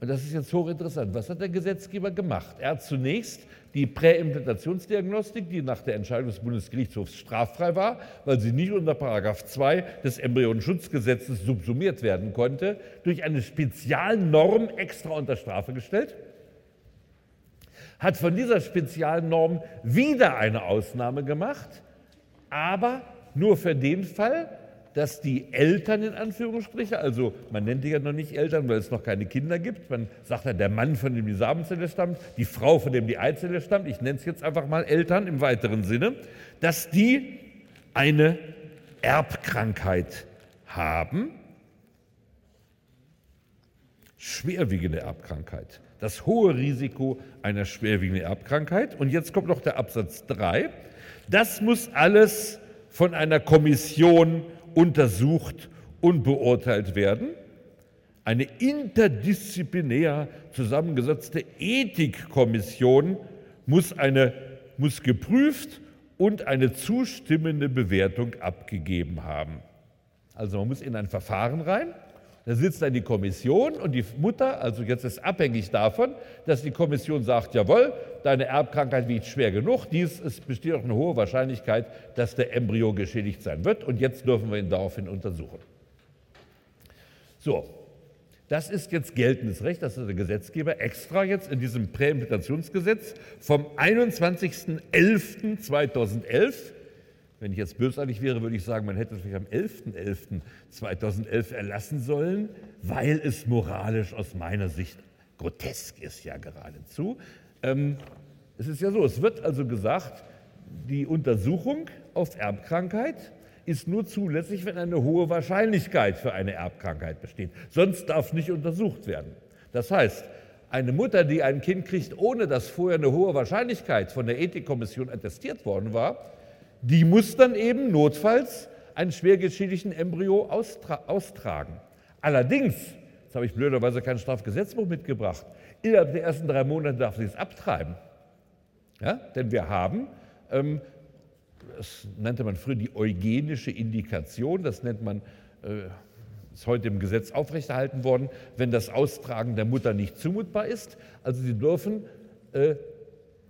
und das ist jetzt hochinteressant. Was hat der Gesetzgeber gemacht? Er hat zunächst die Präimplantationsdiagnostik, die nach der Entscheidung des Bundesgerichtshofs straffrei war, weil sie nicht unter Paragraph 2 des Embryonenschutzgesetzes subsumiert werden konnte, durch eine Spezialnorm extra unter Strafe gestellt hat von dieser Spezialnorm wieder eine Ausnahme gemacht, aber nur für den Fall, dass die Eltern in Anführungsstriche, also man nennt die ja noch nicht Eltern, weil es noch keine Kinder gibt, man sagt ja der Mann, von dem die Samenzelle stammt, die Frau, von dem die Eizelle stammt, ich nenne es jetzt einfach mal Eltern im weiteren Sinne, dass die eine Erbkrankheit haben, schwerwiegende Erbkrankheit das hohe Risiko einer schwerwiegenden Erbkrankheit. Und jetzt kommt noch der Absatz 3. Das muss alles von einer Kommission untersucht und beurteilt werden. Eine interdisziplinär zusammengesetzte Ethikkommission muss, eine, muss geprüft und eine zustimmende Bewertung abgegeben haben. Also man muss in ein Verfahren rein da sitzt dann die Kommission und die Mutter, also jetzt ist abhängig davon, dass die Kommission sagt, jawohl, deine Erbkrankheit wiegt schwer genug, dies ist, besteht auch eine hohe Wahrscheinlichkeit, dass der Embryo geschädigt sein wird und jetzt dürfen wir ihn daraufhin untersuchen. So, das ist jetzt geltendes Recht, das ist der Gesetzgeber extra jetzt in diesem Präimplantationsgesetz vom 21.11.2011 wenn ich jetzt bösartig wäre, würde ich sagen, man hätte es vielleicht am 11.11.2011 erlassen sollen, weil es moralisch aus meiner Sicht grotesk ist, ja geradezu. Ähm, es ist ja so, es wird also gesagt, die Untersuchung auf Erbkrankheit ist nur zulässig, wenn eine hohe Wahrscheinlichkeit für eine Erbkrankheit besteht. Sonst darf nicht untersucht werden. Das heißt, eine Mutter, die ein Kind kriegt, ohne dass vorher eine hohe Wahrscheinlichkeit von der Ethikkommission attestiert worden war, die muss dann eben notfalls einen schwer geschädigten Embryo austra austragen. Allerdings, jetzt habe ich blöderweise kein Strafgesetzbuch mitgebracht, innerhalb der ersten drei Monate darf sie es abtreiben. Ja? Denn wir haben, ähm, das nannte man früher die eugenische Indikation, das nennt man, äh, ist heute im Gesetz aufrechterhalten worden, wenn das Austragen der Mutter nicht zumutbar ist. Also sie dürfen äh,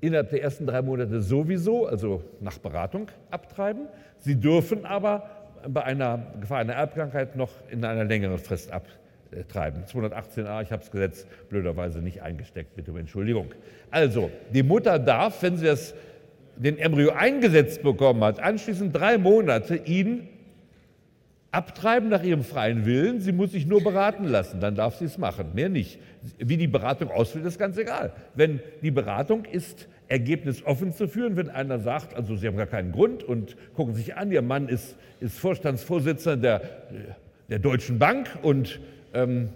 innerhalb der ersten drei Monate sowieso, also nach Beratung, abtreiben. Sie dürfen aber bei einer Gefahr einer Erbkrankheit noch in einer längeren Frist abtreiben. 218a, ich habe das Gesetz blöderweise nicht eingesteckt, bitte um Entschuldigung. Also, die Mutter darf, wenn sie das, den Embryo eingesetzt bekommen hat, anschließend drei Monate ihn abtreiben nach ihrem freien Willen. Sie muss sich nur beraten lassen, dann darf sie es machen, mehr nicht. Wie die Beratung ausfällt, ist ganz egal. Wenn die Beratung ist ergebnisoffen zu führen, wenn einer sagt, also Sie haben gar keinen Grund und gucken sich an, Ihr Mann ist, ist Vorstandsvorsitzender der, der Deutschen Bank und ähm,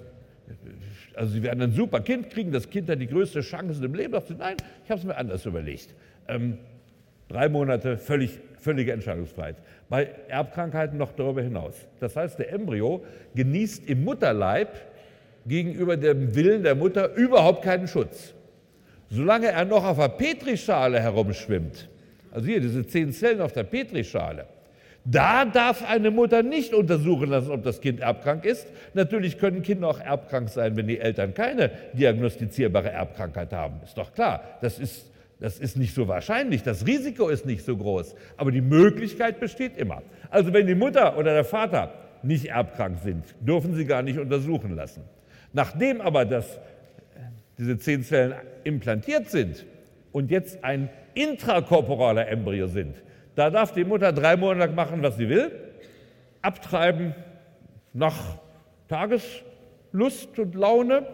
also Sie werden ein super Kind kriegen, das Kind hat die größte Chance im Leben. Nein, ich habe es mir anders überlegt. Ähm, drei Monate völlig, völlige Entscheidungsfreiheit. Bei Erbkrankheiten noch darüber hinaus. Das heißt, der Embryo genießt im Mutterleib gegenüber dem Willen der Mutter überhaupt keinen Schutz. Solange er noch auf der Petrischale herumschwimmt, also hier diese zehn Zellen auf der Petrischale, da darf eine Mutter nicht untersuchen lassen, ob das Kind erbkrank ist. Natürlich können Kinder auch erbkrank sein, wenn die Eltern keine diagnostizierbare Erbkrankheit haben. Ist doch klar. Das ist, das ist nicht so wahrscheinlich. Das Risiko ist nicht so groß. Aber die Möglichkeit besteht immer. Also wenn die Mutter oder der Vater nicht erbkrank sind, dürfen sie gar nicht untersuchen lassen. Nachdem aber das diese zehn Zellen implantiert sind und jetzt ein intrakorporaler Embryo sind, da darf die Mutter drei Monate lang machen, was sie will, abtreiben nach Tageslust und Laune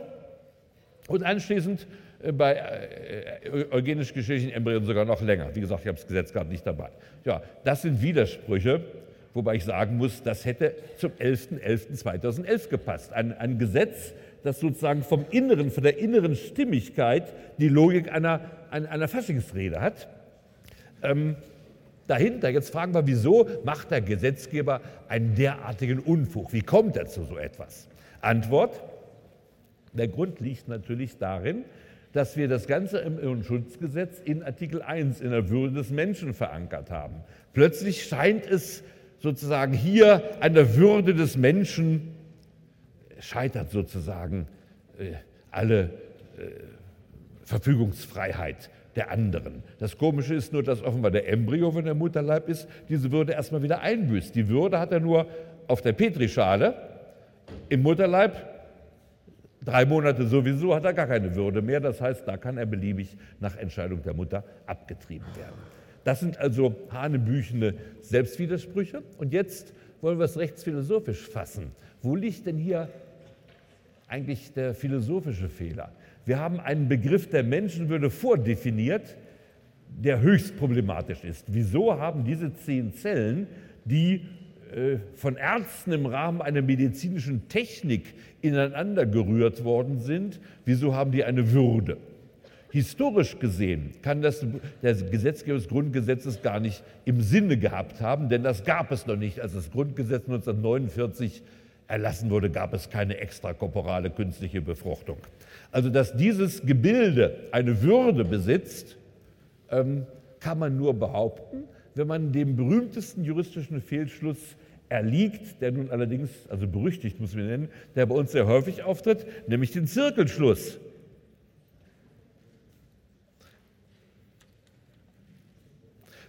und anschließend bei äh, äh, eugenisch geschädigten Embryonen sogar noch länger. Wie gesagt, ich habe das Gesetz gerade nicht dabei. Ja, das sind Widersprüche Wobei ich sagen muss, das hätte zum 11.11.2011 gepasst. Ein, ein Gesetz, das sozusagen vom Inneren, von der inneren Stimmigkeit die Logik einer, einer, einer Faschingsrede hat. Ähm, dahinter, jetzt fragen wir, wieso macht der Gesetzgeber einen derartigen Unfug? Wie kommt er zu so etwas? Antwort, der Grund liegt natürlich darin, dass wir das Ganze im Irrenschutzgesetz in Artikel 1 in der Würde des Menschen verankert haben. Plötzlich scheint es sozusagen hier an der Würde des Menschen scheitert sozusagen äh, alle äh, Verfügungsfreiheit der anderen. Das Komische ist nur, dass offenbar der Embryo, wenn er Mutterleib ist, diese Würde erstmal wieder einbüßt. Die Würde hat er nur auf der Petrischale, im Mutterleib drei Monate sowieso hat er gar keine Würde mehr. Das heißt, da kann er beliebig nach Entscheidung der Mutter abgetrieben werden. Das sind also hanebüchene Selbstwidersprüche. Und jetzt wollen wir es rechtsphilosophisch fassen. Wo liegt denn hier eigentlich der philosophische Fehler? Wir haben einen Begriff der Menschenwürde vordefiniert, der höchst problematisch ist. Wieso haben diese zehn Zellen, die von Ärzten im Rahmen einer medizinischen Technik ineinander gerührt worden sind, wieso haben die eine Würde? Historisch gesehen kann das der Gesetzgeber des Grundgesetzes gar nicht im Sinne gehabt haben, denn das gab es noch nicht. Als das Grundgesetz 1949 erlassen wurde, gab es keine extrakorporale künstliche Befruchtung. Also dass dieses Gebilde eine Würde besitzt, ähm, kann man nur behaupten, wenn man dem berühmtesten juristischen Fehlschluss erliegt, der nun allerdings, also berüchtigt muss man nennen, der bei uns sehr häufig auftritt, nämlich den Zirkelschluss.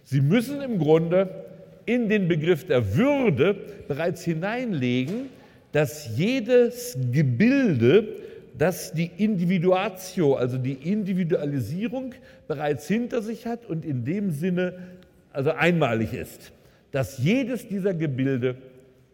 Sie müssen im Grunde in den Begriff der Würde bereits hineinlegen, dass jedes Gebilde, das die Individuatio, also die Individualisierung bereits hinter sich hat und in dem Sinne also einmalig ist, dass jedes dieser Gebilde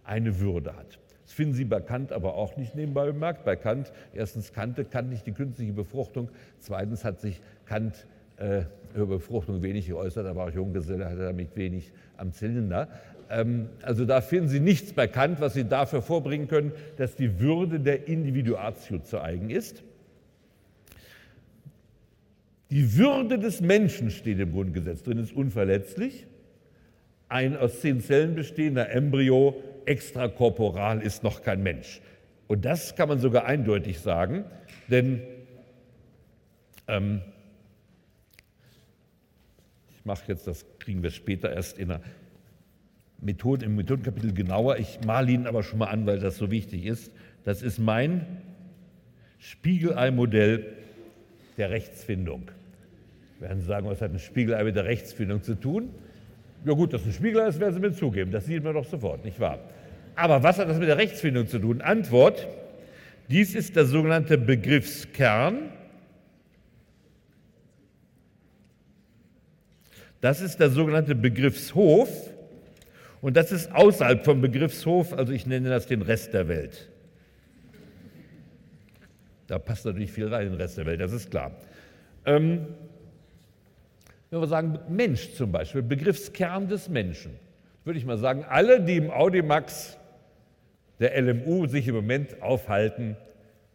eine Würde hat. Das finden Sie bei Kant aber auch nicht nebenbei bemerkt. Bei Kant, erstens kannte Kant nicht die künstliche Befruchtung, zweitens hat sich Kant äh, über Befruchtung wenig geäußert, aber auch Junggeselle hatte damit wenig am Zylinder. Ähm, also da finden Sie nichts bei Kant, was Sie dafür vorbringen können, dass die Würde der Individuatio zu eigen ist. Die Würde des Menschen steht im Grundgesetz drin, ist unverletzlich. Ein aus zehn Zellen bestehender Embryo extrakorporal ist noch kein Mensch. Und das kann man sogar eindeutig sagen, denn ähm, ich mache jetzt, das kriegen wir später erst in der Methode, im Methodenkapitel genauer. Ich male Ihnen aber schon mal an, weil das so wichtig ist. Das ist mein Spiegelei-Modell der Rechtsfindung. Werden Sie sagen, was hat ein Spiegelei mit der Rechtsfindung zu tun? Ja gut, dass ein Spiegelei ist, werden Sie mir zugeben. Das sieht man doch sofort, nicht wahr? Aber was hat das mit der Rechtsfindung zu tun? Antwort, dies ist der sogenannte Begriffskern Das ist der sogenannte Begriffshof und das ist außerhalb vom Begriffshof, also ich nenne das den Rest der Welt. Da passt natürlich viel rein, in den Rest der Welt, das ist klar. Ähm, wenn wir sagen Mensch zum Beispiel, Begriffskern des Menschen, würde ich mal sagen, alle, die im Audimax der LMU sich im Moment aufhalten,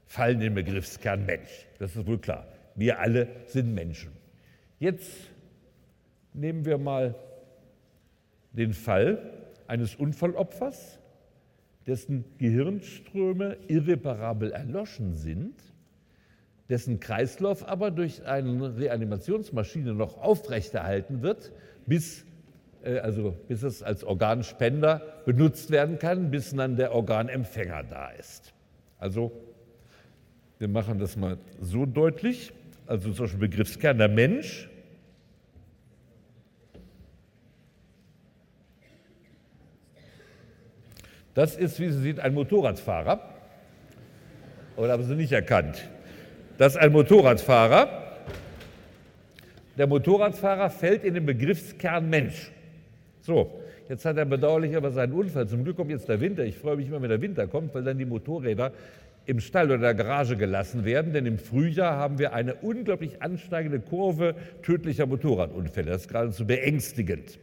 fallen den Begriffskern Mensch. Das ist wohl klar. Wir alle sind Menschen. Jetzt Nehmen wir mal den Fall eines Unfallopfers, dessen Gehirnströme irreparabel erloschen sind, dessen Kreislauf aber durch eine Reanimationsmaschine noch aufrechterhalten wird, bis, äh, also bis es als Organspender benutzt werden kann, bis dann der Organempfänger da ist. Also wir machen das mal so deutlich, also zum Beispiel Begriffskern der Mensch Das ist, wie Sie sehen, ein Motorradfahrer. Oder haben Sie nicht erkannt? Das ist ein Motorradfahrer. Der Motorradfahrer fällt in den Begriffskern Mensch. So, jetzt hat er bedauerlich aber seinen Unfall. Zum Glück kommt jetzt der Winter. Ich freue mich immer, wenn der Winter kommt, weil dann die Motorräder im Stall oder der Garage gelassen werden. Denn im Frühjahr haben wir eine unglaublich ansteigende Kurve tödlicher Motorradunfälle. Das ist geradezu beängstigend.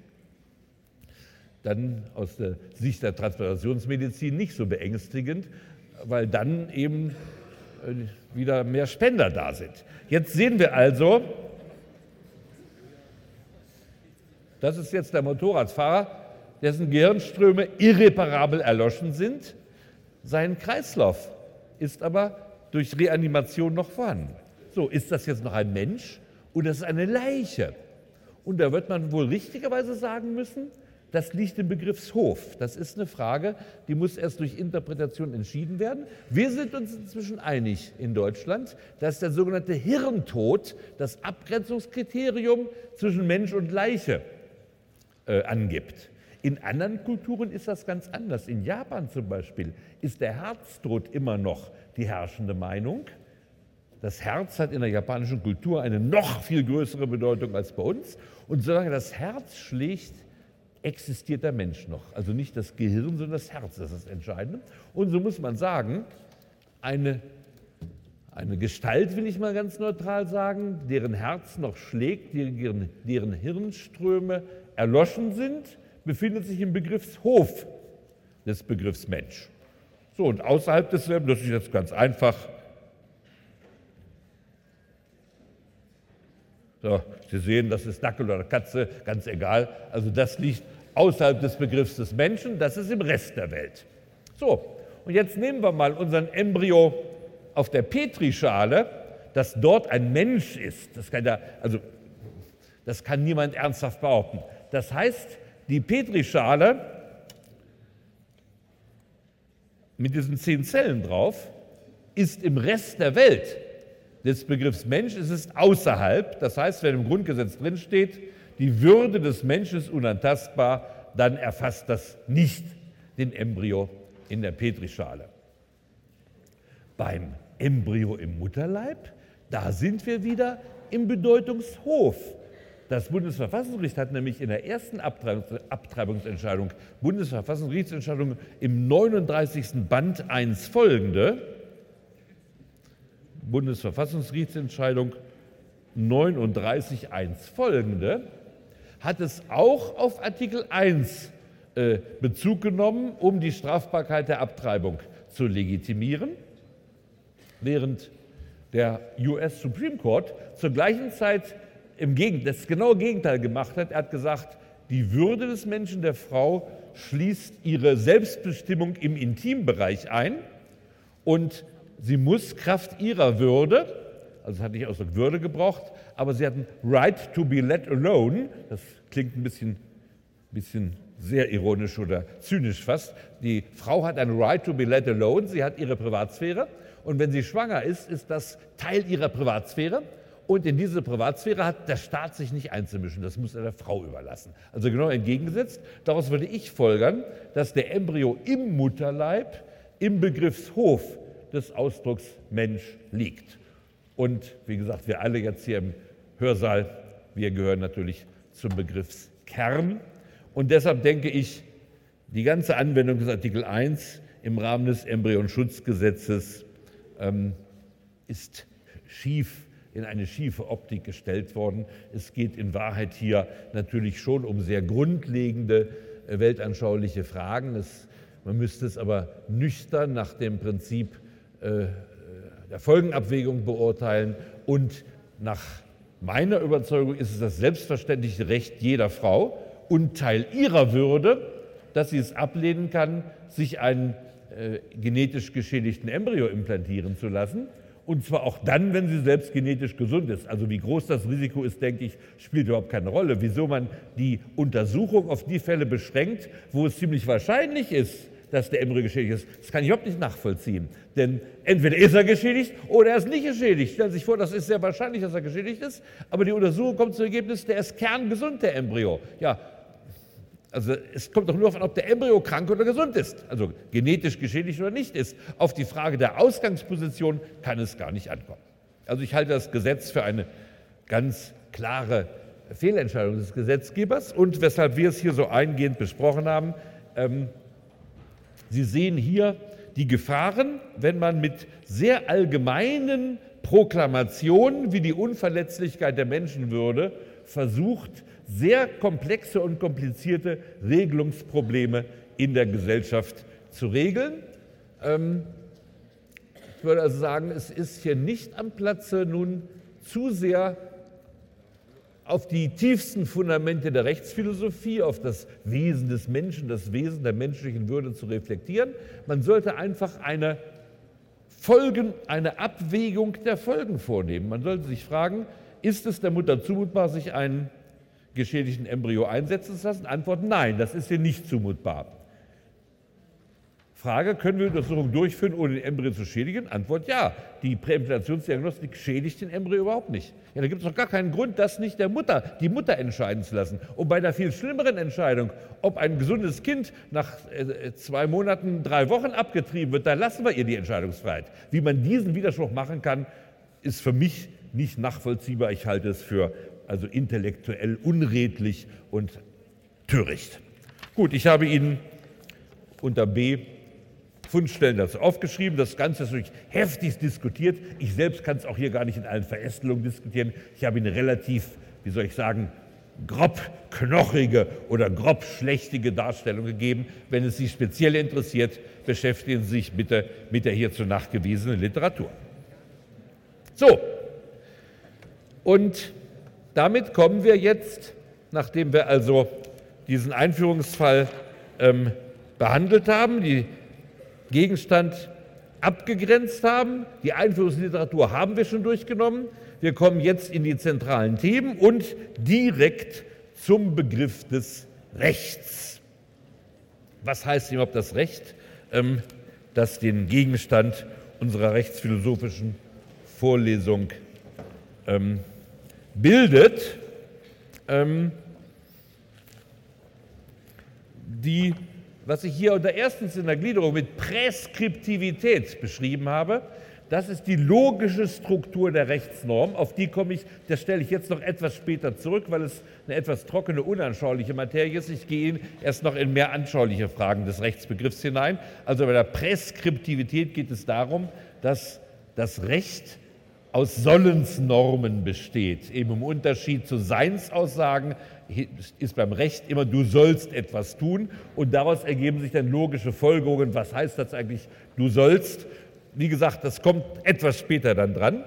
dann aus der Sicht der Transplantationsmedizin nicht so beängstigend, weil dann eben wieder mehr Spender da sind. Jetzt sehen wir also, das ist jetzt der Motorradfahrer, dessen Gehirnströme irreparabel erloschen sind. Sein Kreislauf ist aber durch Reanimation noch vorhanden. So, ist das jetzt noch ein Mensch oder ist es eine Leiche? Und da wird man wohl richtigerweise sagen müssen, das liegt im Begriffshof. Das ist eine Frage, die muss erst durch Interpretation entschieden werden. Wir sind uns inzwischen einig in Deutschland, dass der sogenannte Hirntod das Abgrenzungskriterium zwischen Mensch und Leiche äh, angibt. In anderen Kulturen ist das ganz anders. In Japan zum Beispiel ist der Herztod immer noch die herrschende Meinung. Das Herz hat in der japanischen Kultur eine noch viel größere Bedeutung als bei uns. Und solange das Herz schlägt, existiert der Mensch noch. Also nicht das Gehirn, sondern das Herz, ist das Entscheidende. Und so muss man sagen, eine, eine Gestalt, will ich mal ganz neutral sagen, deren Herz noch schlägt, deren, deren Hirnströme erloschen sind, befindet sich im Begriffshof des Begriffs Mensch. So, und außerhalb desselben, das ist jetzt ganz einfach, So, Sie sehen, das ist Dackel oder Katze, ganz egal. Also das liegt außerhalb des Begriffs des Menschen, das ist im Rest der Welt. So, und jetzt nehmen wir mal unseren Embryo auf der Petrischale, dass dort ein Mensch ist. Das kann, ja, also, das kann niemand ernsthaft behaupten. Das heißt, die Petrischale mit diesen zehn Zellen drauf ist im Rest der Welt des Begriffs Mensch, es ist außerhalb. Das heißt, wenn im Grundgesetz drinsteht, die Würde des Menschen ist unantastbar, dann erfasst das nicht den Embryo in der Petrischale. Beim Embryo im Mutterleib, da sind wir wieder im Bedeutungshof. Das Bundesverfassungsgericht hat nämlich in der ersten Abtreibungsentscheidung, Bundesverfassungsgerichtsentscheidung im 39. Band 1 folgende, Bundesverfassungsgerichtsentscheidung 39.1 folgende, hat es auch auf Artikel 1 äh, Bezug genommen, um die Strafbarkeit der Abtreibung zu legitimieren, während der US Supreme Court zur gleichen Zeit im das genaue Gegenteil gemacht hat. Er hat gesagt, die Würde des Menschen, der Frau, schließt ihre Selbstbestimmung im Intimbereich ein und sie muss Kraft ihrer Würde, also es hat nicht Ausdruck Würde gebraucht, aber sie hat ein Right to be let alone, das klingt ein bisschen, bisschen sehr ironisch oder zynisch fast. Die Frau hat ein Right to be let alone, sie hat ihre Privatsphäre und wenn sie schwanger ist, ist das Teil ihrer Privatsphäre und in diese Privatsphäre hat der Staat sich nicht einzumischen, das muss er der Frau überlassen. Also genau entgegengesetzt. Daraus würde ich folgern, dass der Embryo im Mutterleib im Begriffshof des Ausdrucks Mensch liegt. Und wie gesagt, wir alle jetzt hier im Hörsaal, wir gehören natürlich zum Begriffskern. Und deshalb denke ich, die ganze Anwendung des Artikel 1 im Rahmen des Embryonschutzgesetzes ähm, ist schief in eine schiefe Optik gestellt worden. Es geht in Wahrheit hier natürlich schon um sehr grundlegende äh, weltanschauliche Fragen. Es, man müsste es aber nüchtern nach dem Prinzip der Folgenabwägung beurteilen und nach meiner Überzeugung ist es das selbstverständliche Recht jeder Frau und Teil ihrer Würde, dass sie es ablehnen kann, sich einen äh, genetisch geschädigten Embryo implantieren zu lassen. Und zwar auch dann, wenn sie selbst genetisch gesund ist. Also wie groß das Risiko ist, denke ich, spielt überhaupt keine Rolle. Wieso man die Untersuchung auf die Fälle beschränkt, wo es ziemlich wahrscheinlich ist, dass der Embryo geschädigt ist. Das kann ich überhaupt nicht nachvollziehen. Denn entweder ist er geschädigt oder er ist nicht geschädigt. Stellen Sie sich vor, das ist sehr wahrscheinlich, dass er geschädigt ist, aber die Untersuchung kommt zum Ergebnis, der ist kerngesund, der Embryo. Ja, also es kommt doch nur an, ob der Embryo krank oder gesund ist, also genetisch geschädigt oder nicht ist. Auf die Frage der Ausgangsposition kann es gar nicht ankommen. Also ich halte das Gesetz für eine ganz klare Fehlentscheidung des Gesetzgebers und weshalb wir es hier so eingehend besprochen haben, ähm, Sie sehen hier die Gefahren, wenn man mit sehr allgemeinen Proklamationen wie die Unverletzlichkeit der Menschenwürde versucht, sehr komplexe und komplizierte Regelungsprobleme in der Gesellschaft zu regeln. Ähm, ich würde also sagen, es ist hier nicht am Platze, nun zu sehr auf die tiefsten Fundamente der Rechtsphilosophie, auf das Wesen des Menschen, das Wesen der menschlichen Würde zu reflektieren. Man sollte einfach eine Folgen, eine Abwägung der Folgen vornehmen. Man sollte sich fragen, ist es der Mutter zumutbar, sich einen geschädigten Embryo einsetzen zu lassen? Antwort nein, das ist ihr nicht zumutbar. Frage, können wir Untersuchungen durchführen, ohne den Embryo zu schädigen? Antwort ja. Die Präimplantationsdiagnostik schädigt den Embryo überhaupt nicht. Ja, da gibt es doch gar keinen Grund, das nicht der Mutter, die Mutter entscheiden zu lassen. Und bei einer viel schlimmeren Entscheidung, ob ein gesundes Kind nach äh, zwei Monaten, drei Wochen abgetrieben wird, da lassen wir ihr die Entscheidungsfreiheit. Wie man diesen Widerspruch machen kann, ist für mich nicht nachvollziehbar. Ich halte es für also intellektuell unredlich und töricht. Gut, ich habe Ihnen unter B Fundstellen dazu aufgeschrieben. Das Ganze ist natürlich heftig diskutiert. Ich selbst kann es auch hier gar nicht in allen Verästelungen diskutieren. Ich habe eine relativ, wie soll ich sagen, grob knochige oder grob schlechtige Darstellung gegeben. Wenn es Sie speziell interessiert, beschäftigen Sie sich bitte mit der hierzu nachgewiesenen Literatur. So, und damit kommen wir jetzt, nachdem wir also diesen Einführungsfall ähm, behandelt haben, die Gegenstand abgegrenzt haben. Die Einführungsliteratur haben wir schon durchgenommen. Wir kommen jetzt in die zentralen Themen und direkt zum Begriff des Rechts. Was heißt überhaupt das Recht, ähm, das den Gegenstand unserer rechtsphilosophischen Vorlesung ähm, bildet? Ähm, die was ich hier unter erstens in der Gliederung mit Präskriptivität beschrieben habe, das ist die logische Struktur der Rechtsnorm. Auf die komme ich, das stelle ich jetzt noch etwas später zurück, weil es eine etwas trockene, unanschauliche Materie ist. Ich gehe erst noch in mehr anschauliche Fragen des Rechtsbegriffs hinein. Also bei der Präskriptivität geht es darum, dass das Recht aus Sollensnormen besteht. Eben im Unterschied zu Seinsaussagen ist beim Recht immer, du sollst etwas tun und daraus ergeben sich dann logische Folgerungen. Was heißt das eigentlich, du sollst? Wie gesagt, das kommt etwas später dann dran.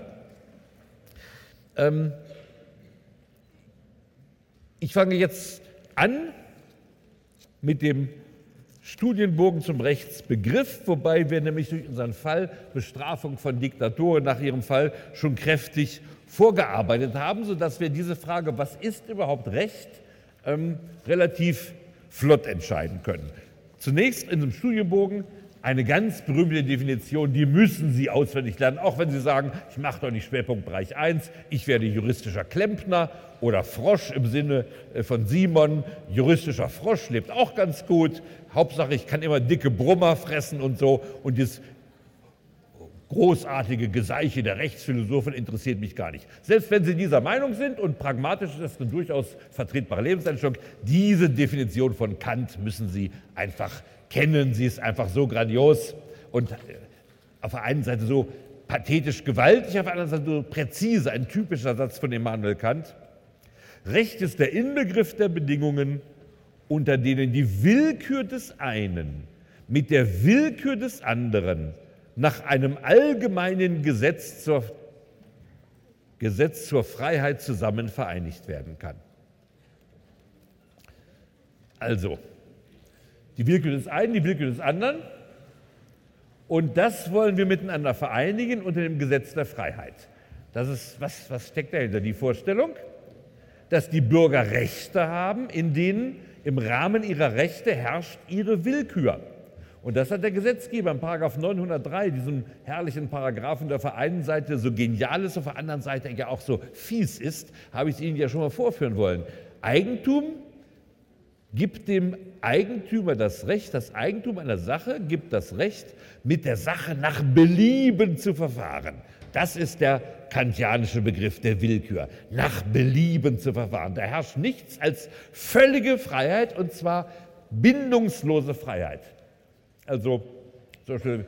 Ähm ich fange jetzt an mit dem Studienbogen zum Rechtsbegriff, wobei wir nämlich durch unseren Fall Bestrafung von Diktatoren nach ihrem Fall schon kräftig vorgearbeitet haben, sodass wir diese Frage, was ist überhaupt Recht, ähm, relativ flott entscheiden können. Zunächst in dem Studienbogen eine ganz berühmte Definition, die müssen Sie auswendig lernen, auch wenn Sie sagen, ich mache doch nicht Schwerpunktbereich 1, ich werde juristischer Klempner oder Frosch im Sinne äh, von Simon. Juristischer Frosch lebt auch ganz gut. Hauptsache, ich kann immer dicke Brummer fressen und so. Und das großartige Geseiche der Rechtsphilosophen interessiert mich gar nicht. Selbst wenn Sie dieser Meinung sind und pragmatisch ist das eine durchaus vertretbare Lebenseinstellung, diese Definition von Kant müssen Sie einfach kennen. Sie ist einfach so grandios und äh, auf der einen Seite so pathetisch gewaltig, auf der anderen Seite so präzise, ein typischer Satz von Immanuel Kant. Recht ist der Inbegriff der Bedingungen, unter denen die Willkür des einen mit der Willkür des anderen nach einem allgemeinen Gesetz zur, Gesetz zur Freiheit zusammen vereinigt werden kann. Also, die Willkür des einen, die Willkür des anderen. Und das wollen wir miteinander vereinigen unter dem Gesetz der Freiheit. Das ist, was, was steckt dahinter? Die Vorstellung, dass die Bürger Rechte haben, in denen im Rahmen ihrer Rechte herrscht ihre Willkür. Und das hat der Gesetzgeber in Paragraph 903, diesem herrlichen Paragraphen, der auf der einen Seite so genial ist, auf der anderen Seite ja auch so fies ist, habe ich es Ihnen ja schon mal vorführen wollen. Eigentum gibt dem Eigentümer das Recht, das Eigentum einer Sache gibt das Recht, mit der Sache nach Belieben zu verfahren. Das ist der kantianische Begriff der Willkür. Nach Belieben zu verfahren. Da herrscht nichts als völlige Freiheit und zwar bindungslose Freiheit. Also zum Beispiel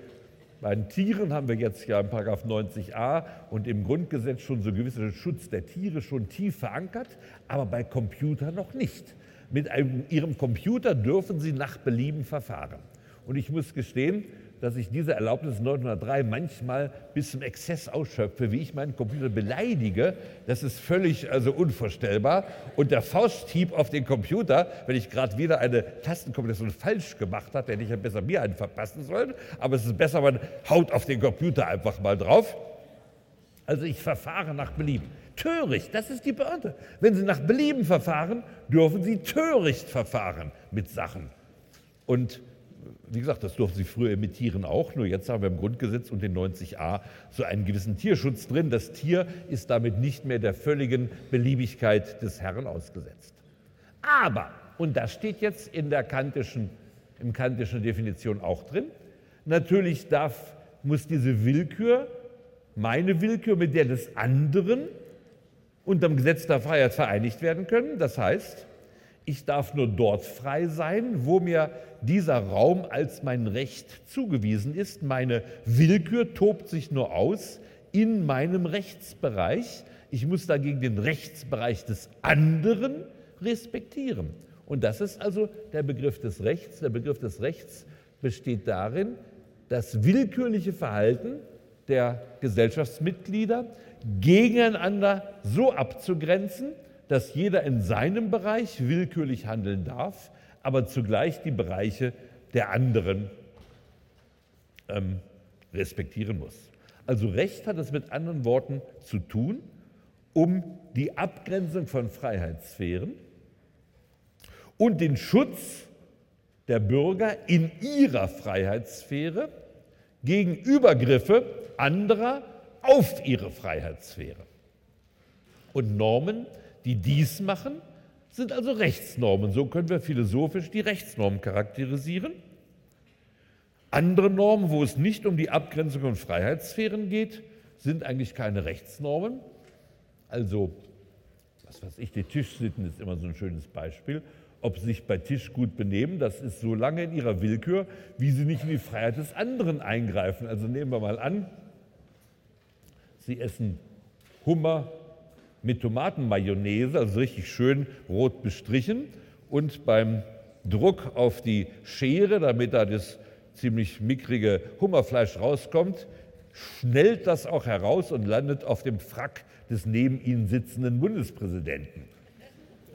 Bei den Tieren haben wir jetzt ja im 90a und im Grundgesetz schon so gewissen Schutz der Tiere schon tief verankert, aber bei Computern noch nicht. Mit einem, Ihrem Computer dürfen Sie nach Belieben verfahren. Und ich muss gestehen, dass ich diese Erlaubnis 903 manchmal bis zum Exzess ausschöpfe, wie ich meinen Computer beleidige. Das ist völlig also unvorstellbar. Und der Fausthieb auf den Computer, wenn ich gerade wieder eine Tastenkombination falsch gemacht habe, hätte ich ja besser mir einen verpassen sollen. Aber es ist besser, man haut auf den Computer einfach mal drauf. Also ich verfahre nach Belieben. Töricht, das ist die Beamte. Wenn Sie nach Belieben verfahren, dürfen Sie töricht verfahren mit Sachen. Und wie gesagt, das durften sie früher imitieren auch, nur jetzt haben wir im Grundgesetz und den 90a so einen gewissen Tierschutz drin. Das Tier ist damit nicht mehr der völligen Beliebigkeit des Herrn ausgesetzt. Aber, und das steht jetzt in der kantischen, im kantischen Definition auch drin, natürlich darf, muss diese Willkür, meine Willkür mit der des anderen, unterm Gesetz der Freiheit vereinigt werden können. Das heißt, ich darf nur dort frei sein, wo mir dieser Raum als mein Recht zugewiesen ist. Meine Willkür tobt sich nur aus in meinem Rechtsbereich. Ich muss dagegen den Rechtsbereich des anderen respektieren. Und das ist also der Begriff des Rechts. Der Begriff des Rechts besteht darin, das willkürliche Verhalten der Gesellschaftsmitglieder gegeneinander so abzugrenzen, dass jeder in seinem Bereich willkürlich handeln darf, aber zugleich die Bereiche der anderen ähm, respektieren muss. Also Recht hat es mit anderen Worten zu tun, um die Abgrenzung von Freiheitssphären und den Schutz der Bürger in ihrer Freiheitssphäre gegen Übergriffe anderer auf ihre Freiheitssphäre. Und Normen die dies machen, sind also Rechtsnormen. So können wir philosophisch die Rechtsnormen charakterisieren. Andere Normen, wo es nicht um die Abgrenzung von Freiheitssphären geht, sind eigentlich keine Rechtsnormen. Also, was weiß ich, die Tischsitten ist immer so ein schönes Beispiel. Ob sie sich bei Tisch gut benehmen, das ist so lange in ihrer Willkür, wie sie nicht in die Freiheit des anderen eingreifen. Also nehmen wir mal an, Sie essen Hummer mit Tomatenmayonnaise, also richtig schön rot bestrichen. Und beim Druck auf die Schere, damit da das ziemlich mickrige Hummerfleisch rauskommt, schnellt das auch heraus und landet auf dem Frack des neben Ihnen sitzenden Bundespräsidenten.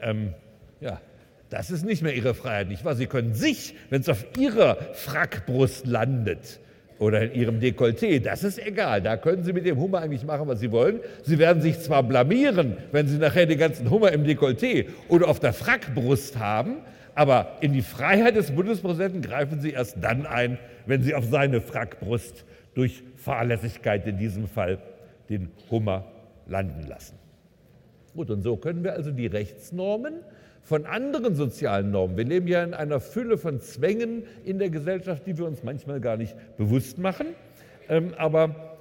Ähm, ja, das ist nicht mehr Ihre Freiheit, nicht wahr? Sie können sich, wenn es auf Ihrer Frackbrust landet, oder in ihrem Dekolleté, das ist egal. Da können Sie mit dem Hummer eigentlich machen, was Sie wollen. Sie werden sich zwar blamieren, wenn Sie nachher den ganzen Hummer im Dekolleté oder auf der Frackbrust haben, aber in die Freiheit des Bundespräsidenten greifen Sie erst dann ein, wenn Sie auf seine Frackbrust durch Fahrlässigkeit in diesem Fall den Hummer landen lassen. Gut, und so können wir also die Rechtsnormen von anderen sozialen Normen. Wir leben ja in einer Fülle von Zwängen in der Gesellschaft, die wir uns manchmal gar nicht bewusst machen. Ähm, aber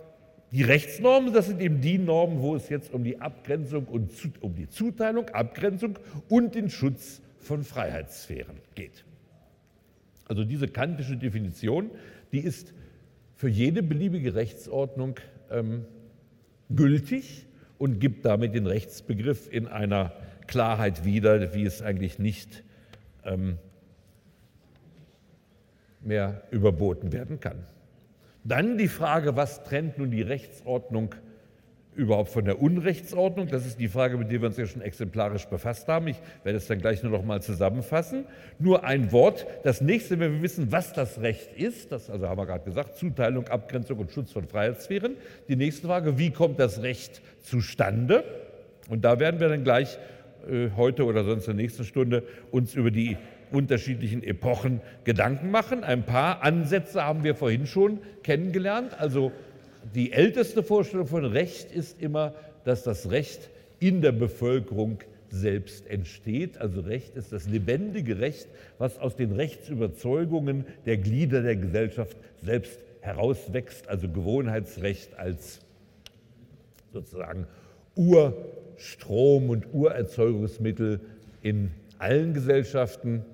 die Rechtsnormen, das sind eben die Normen, wo es jetzt um die Abgrenzung und um die Zuteilung, Abgrenzung und den Schutz von Freiheitssphären geht. Also diese kantische Definition, die ist für jede beliebige Rechtsordnung ähm, gültig und gibt damit den Rechtsbegriff in einer Klarheit wieder, wie es eigentlich nicht ähm, mehr überboten werden kann. Dann die Frage, was trennt nun die Rechtsordnung überhaupt von der Unrechtsordnung? Das ist die Frage, mit der wir uns ja schon exemplarisch befasst haben. Ich werde es dann gleich nur noch mal zusammenfassen. Nur ein Wort. Das nächste, wenn wir wissen, was das Recht ist, das also haben wir gerade gesagt, Zuteilung, Abgrenzung und Schutz von Freiheitssphären. Die nächste Frage, wie kommt das Recht zustande? Und da werden wir dann gleich heute oder sonst in der nächsten Stunde uns über die unterschiedlichen Epochen Gedanken machen. Ein paar Ansätze haben wir vorhin schon kennengelernt. Also die älteste Vorstellung von Recht ist immer, dass das Recht in der Bevölkerung selbst entsteht. Also Recht ist das lebendige Recht, was aus den Rechtsüberzeugungen der Glieder der Gesellschaft selbst herauswächst. Also Gewohnheitsrecht als sozusagen Ur Strom- und Urerzeugungsmittel in allen Gesellschaften.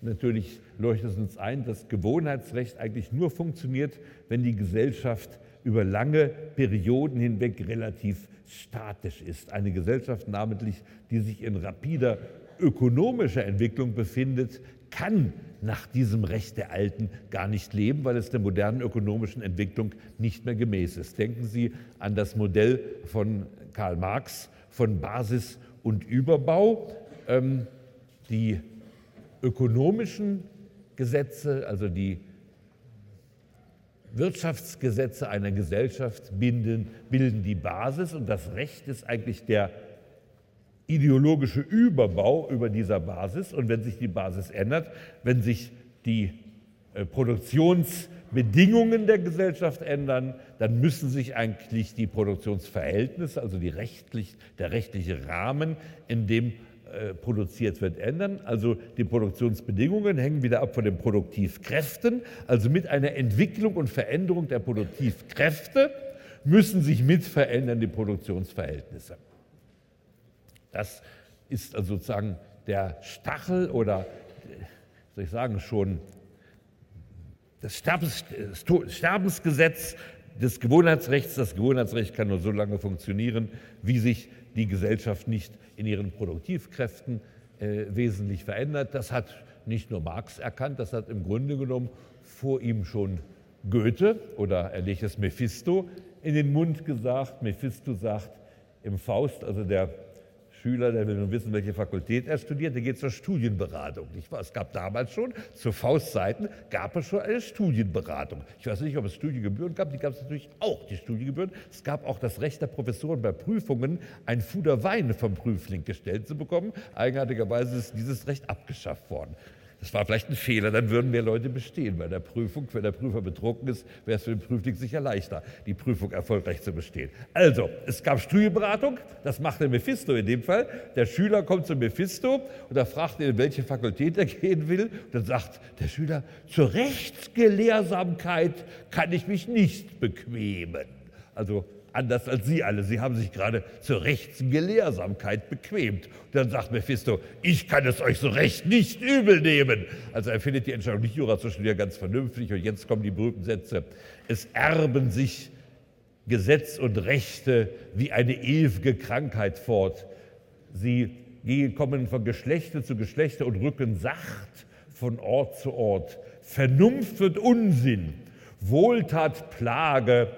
Natürlich leuchtet es uns ein, dass Gewohnheitsrecht eigentlich nur funktioniert, wenn die Gesellschaft über lange Perioden hinweg relativ statisch ist. Eine Gesellschaft namentlich, die sich in rapider ökonomischer Entwicklung befindet, kann nach diesem Recht der Alten gar nicht leben, weil es der modernen ökonomischen Entwicklung nicht mehr gemäß ist. Denken Sie an das Modell von Karl Marx von Basis und Überbau. Ähm, die ökonomischen Gesetze, also die Wirtschaftsgesetze einer Gesellschaft bilden, bilden die Basis und das Recht ist eigentlich der ideologische Überbau über dieser Basis. Und wenn sich die Basis ändert, wenn sich die äh, Produktionsbedingungen der Gesellschaft ändern, dann müssen sich eigentlich die Produktionsverhältnisse, also die rechtlich, der rechtliche Rahmen, in dem äh, produziert wird, ändern. Also die Produktionsbedingungen hängen wieder ab von den Produktivkräften. Also mit einer Entwicklung und Veränderung der Produktivkräfte müssen sich mit verändern die Produktionsverhältnisse. Das ist also sozusagen der Stachel oder, soll ich sagen, schon das Sterbens, Sterbensgesetz des Gewohnheitsrechts. Das Gewohnheitsrecht kann nur so lange funktionieren, wie sich die Gesellschaft nicht in ihren Produktivkräften äh, wesentlich verändert. Das hat nicht nur Marx erkannt, das hat im Grunde genommen vor ihm schon Goethe oder er legt es Mephisto in den Mund gesagt. Mephisto sagt im Faust, also der Schüler, der will nun wissen, welche Fakultät er studiert, der geht zur Studienberatung. Nicht wahr? Es gab damals schon, zu Faustzeiten, gab es schon eine Studienberatung. Ich weiß nicht, ob es Studiengebühren gab, die gab es natürlich auch, die Studiengebühren. Es gab auch das Recht der Professoren bei Prüfungen, ein Fuder Wein vom Prüfling gestellt zu bekommen. Eigenartigerweise ist dieses Recht abgeschafft worden. Das war vielleicht ein Fehler, dann würden mehr Leute bestehen bei der Prüfung. Wenn der Prüfer betrunken ist, wäre es für den Prüfling sicher leichter, die Prüfung erfolgreich zu bestehen. Also, es gab Studienberatung, das macht der Mephisto in dem Fall. Der Schüler kommt zu Mephisto und er fragt ihn, in welche Fakultät er gehen will. Und dann sagt der Schüler, zur Rechtsgelehrsamkeit kann ich mich nicht bequemen. Also anders als Sie alle. Sie haben sich gerade zur Rechtsgelehrsamkeit bequemt. Und dann sagt Mephisto, ich kann es euch so recht nicht übel nehmen. Also er findet die Entscheidung, nicht Jura zu studieren, ganz vernünftig. Und jetzt kommen die berühmten Sätze. Es erben sich Gesetz und Rechte wie eine ewige Krankheit fort. Sie kommen von Geschlechte zu Geschlechte und rücken sacht von Ort zu Ort. Vernunft wird Unsinn, Wohltat Plage,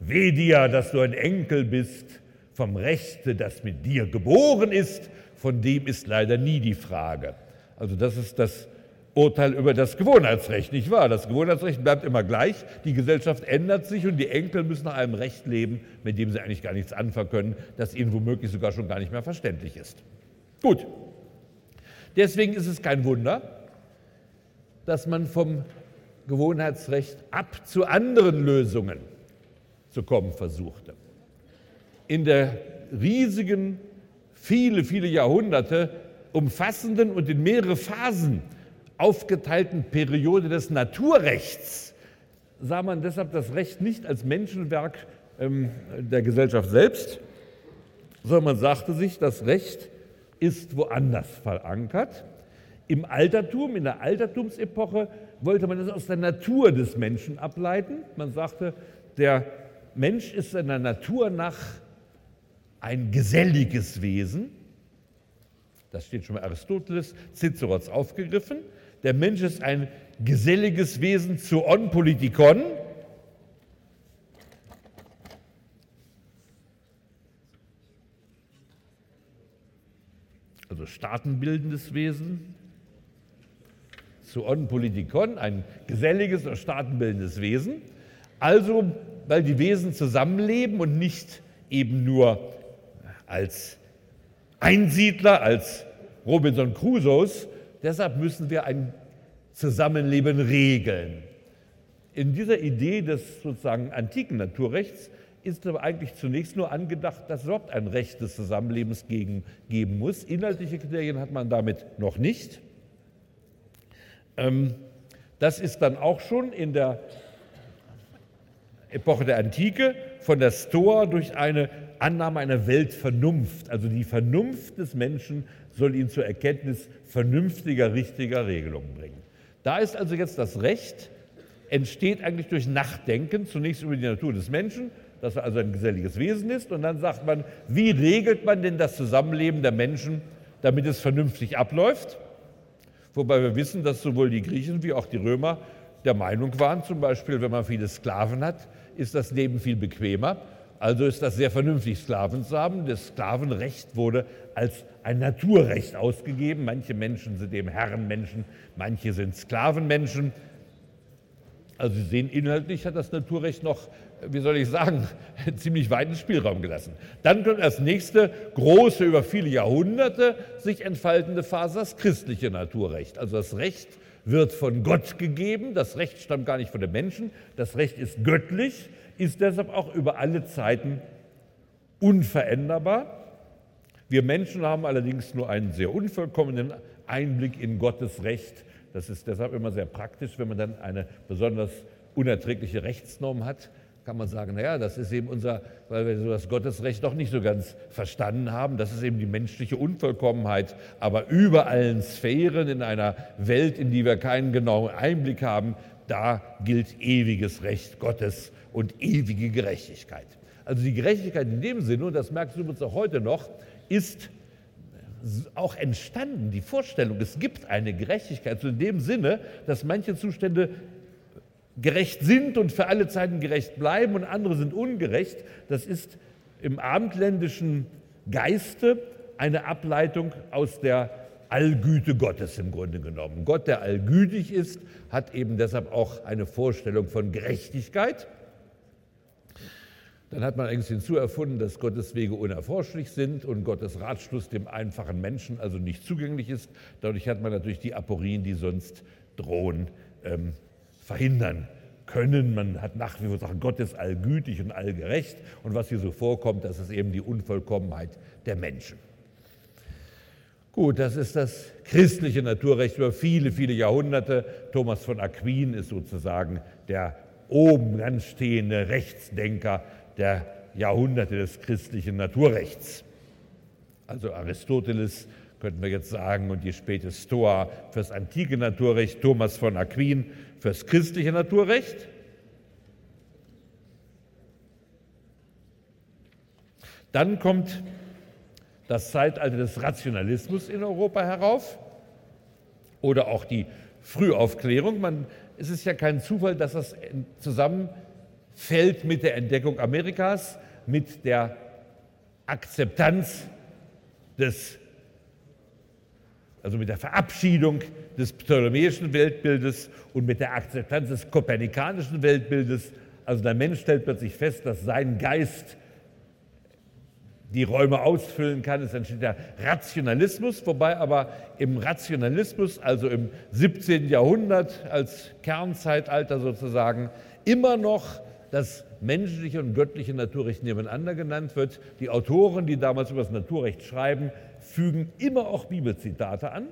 Weh dir, dass du ein Enkel bist vom Rechte, das mit dir geboren ist, von dem ist leider nie die Frage. Also das ist das Urteil über das Gewohnheitsrecht, nicht wahr? Das Gewohnheitsrecht bleibt immer gleich, die Gesellschaft ändert sich und die Enkel müssen nach einem Recht leben, mit dem sie eigentlich gar nichts anfangen können, das ihnen womöglich sogar schon gar nicht mehr verständlich ist. Gut, deswegen ist es kein Wunder, dass man vom Gewohnheitsrecht ab zu anderen Lösungen zu kommen versuchte. In der riesigen, viele, viele Jahrhunderte umfassenden und in mehrere Phasen aufgeteilten Periode des Naturrechts sah man deshalb das Recht nicht als Menschenwerk ähm, der Gesellschaft selbst, sondern man sagte sich, das Recht ist woanders verankert. Im Altertum, in der Altertumsepoche, wollte man es aus der Natur des Menschen ableiten. Man sagte, der Mensch ist seiner Natur nach ein geselliges Wesen. Das steht schon bei Aristoteles, Cicero hat es aufgegriffen. Der Mensch ist ein geselliges Wesen zu on politikon. Also staatenbildendes Wesen. Zu on politikon, ein geselliges und staatenbildendes Wesen. Also weil die Wesen zusammenleben und nicht eben nur als Einsiedler, als Robinson Crusoes. Deshalb müssen wir ein Zusammenleben regeln. In dieser Idee des sozusagen antiken Naturrechts ist aber eigentlich zunächst nur angedacht, dass es überhaupt ein Recht des Zusammenlebens geben muss. Inhaltliche Kriterien hat man damit noch nicht. Ähm, das ist dann auch schon in der Epoche der Antike von der Stoa durch eine Annahme einer Weltvernunft. Also die Vernunft des Menschen soll ihn zur Erkenntnis vernünftiger, richtiger Regelungen bringen. Da ist also jetzt das Recht, entsteht eigentlich durch Nachdenken, zunächst über die Natur des Menschen, dass er also ein geselliges Wesen ist, und dann sagt man, wie regelt man denn das Zusammenleben der Menschen, damit es vernünftig abläuft? Wobei wir wissen, dass sowohl die Griechen wie auch die Römer der Meinung waren, zum Beispiel, wenn man viele Sklaven hat, ist das Leben viel bequemer. Also ist das sehr vernünftig, Sklaven zu haben. Das Sklavenrecht wurde als ein Naturrecht ausgegeben. Manche Menschen sind eben Herrenmenschen, manche sind Sklavenmenschen. Also Sie sehen, inhaltlich hat das Naturrecht noch, wie soll ich sagen, ziemlich weiten Spielraum gelassen. Dann kommt als nächste große, über viele Jahrhunderte sich entfaltende Phase das christliche Naturrecht. Also das Recht wird von Gott gegeben, das Recht stammt gar nicht von den Menschen, das Recht ist göttlich, ist deshalb auch über alle Zeiten unveränderbar. Wir Menschen haben allerdings nur einen sehr unvollkommenen Einblick in Gottes Recht. Das ist deshalb immer sehr praktisch, wenn man dann eine besonders unerträgliche Rechtsnorm hat, kann man sagen, naja, das ist eben unser, weil wir so das Gottesrecht doch nicht so ganz verstanden haben, das ist eben die menschliche Unvollkommenheit, aber über allen Sphären in einer Welt, in die wir keinen genauen Einblick haben, da gilt ewiges Recht Gottes und ewige Gerechtigkeit. Also die Gerechtigkeit in dem Sinne, und das merkst du übrigens auch heute noch, ist auch entstanden, die Vorstellung, es gibt eine Gerechtigkeit, so in dem Sinne, dass manche Zustände gerecht sind und für alle Zeiten gerecht bleiben und andere sind ungerecht. Das ist im abendländischen Geiste eine Ableitung aus der Allgüte Gottes im Grunde genommen. Gott, der allgütig ist, hat eben deshalb auch eine Vorstellung von Gerechtigkeit. Dann hat man eigentlich hinzuerfunden, dass Gottes Wege unerforschlich sind und Gottes Ratschluss dem einfachen Menschen also nicht zugänglich ist. Dadurch hat man natürlich die Aporien, die sonst drohen, ähm, verhindern können. Man hat nach wie vor gesagt, Gott ist allgütig und allgerecht. Und was hier so vorkommt, das ist eben die Unvollkommenheit der Menschen. Gut, das ist das christliche Naturrecht über viele, viele Jahrhunderte. Thomas von Aquin ist sozusagen der oben ganz stehende Rechtsdenker, der Jahrhunderte des christlichen Naturrechts. Also Aristoteles könnten wir jetzt sagen und die späte Stoa fürs antike Naturrecht, Thomas von Aquin fürs christliche Naturrecht. Dann kommt das Zeitalter des Rationalismus in Europa herauf oder auch die Frühaufklärung. Man, es ist ja kein Zufall, dass das zusammen fällt mit der Entdeckung Amerikas, mit der Akzeptanz des, also mit der Verabschiedung des ptolemäischen Weltbildes und mit der Akzeptanz des kopernikanischen Weltbildes. Also der Mensch stellt plötzlich fest, dass sein Geist die Räume ausfüllen kann. Es entsteht der Rationalismus, wobei aber im Rationalismus, also im 17. Jahrhundert als Kernzeitalter sozusagen, immer noch das menschliche und göttliche Naturrecht nebeneinander genannt wird. Die Autoren, die damals über das Naturrecht schreiben, fügen immer auch Bibelzitate an.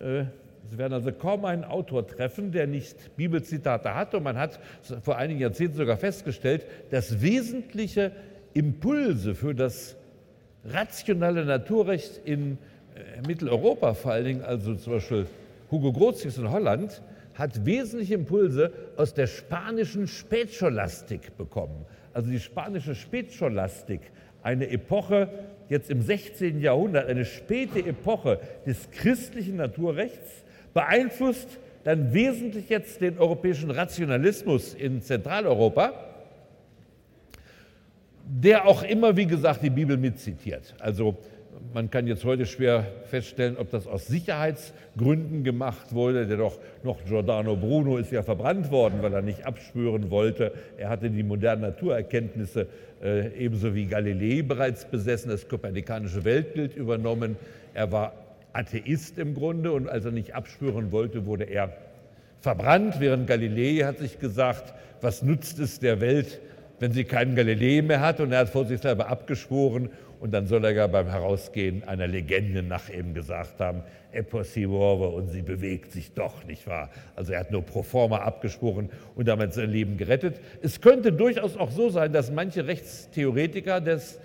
Äh, Sie werden also kaum einen Autor treffen, der nicht Bibelzitate hat. Und man hat vor einigen Jahrzehnten sogar festgestellt, dass wesentliche Impulse für das rationale Naturrecht in äh, Mitteleuropa vor allen Dingen, also zum Beispiel Hugo Grotius in Holland, hat wesentliche Impulse aus der spanischen Spätscholastik bekommen. Also die spanische Spätscholastik, eine Epoche jetzt im 16. Jahrhundert, eine späte Epoche des christlichen Naturrechts, beeinflusst dann wesentlich jetzt den europäischen Rationalismus in Zentraleuropa, der auch immer, wie gesagt, die Bibel mitzitiert. Also man kann jetzt heute schwer feststellen, ob das aus Sicherheitsgründen gemacht wurde. Der doch noch Giordano Bruno ist ja verbrannt worden, weil er nicht abschwören wollte. Er hatte die modernen Naturerkenntnisse äh, ebenso wie Galilei bereits besessen, das kopernikanische Weltbild übernommen. Er war Atheist im Grunde und als er nicht abschwören wollte, wurde er verbrannt, während Galilei hat sich gesagt, was nutzt es der Welt, wenn sie keinen Galilei mehr hat und er hat vor sich selber abgeschworen und dann soll er ja beim Herausgehen einer Legende nach eben gesagt haben, e possivore und sie bewegt sich doch, nicht wahr? Also er hat nur pro forma abgesprochen und damit sein Leben gerettet. Es könnte durchaus auch so sein, dass manche Rechtstheoretiker des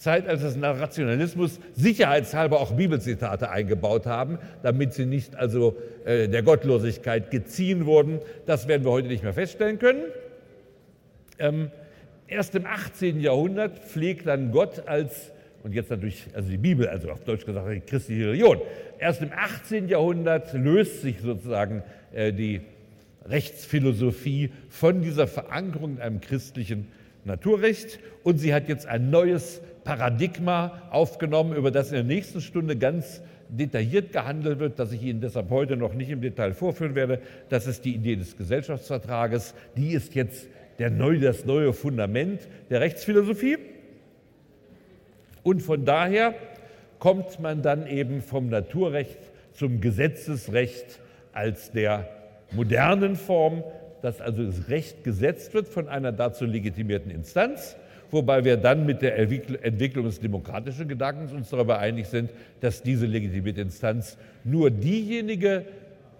Zeitalter des Rationalismus sicherheitshalber auch Bibelzitate eingebaut haben, damit sie nicht also äh, der Gottlosigkeit geziehen wurden. Das werden wir heute nicht mehr feststellen können. Ähm, erst im 18. Jahrhundert pflegt dann Gott als, und jetzt natürlich, also die Bibel, also auf Deutsch gesagt, die christliche Religion, erst im 18. Jahrhundert löst sich sozusagen äh, die Rechtsphilosophie von dieser Verankerung in einem christlichen Naturrecht und sie hat jetzt ein neues Paradigma aufgenommen, über das in der nächsten Stunde ganz detailliert gehandelt wird, das ich Ihnen deshalb heute noch nicht im Detail vorführen werde. Das ist die Idee des Gesellschaftsvertrages. Die ist jetzt der neue, das neue Fundament der Rechtsphilosophie. Und von daher kommt man dann eben vom Naturrecht zum Gesetzesrecht als der modernen Form, dass also das Recht gesetzt wird von einer dazu legitimierten Instanz wobei wir dann mit der Entwicklung des demokratischen Gedankens uns darüber einig sind, dass diese legitimierte Instanz nur diejenige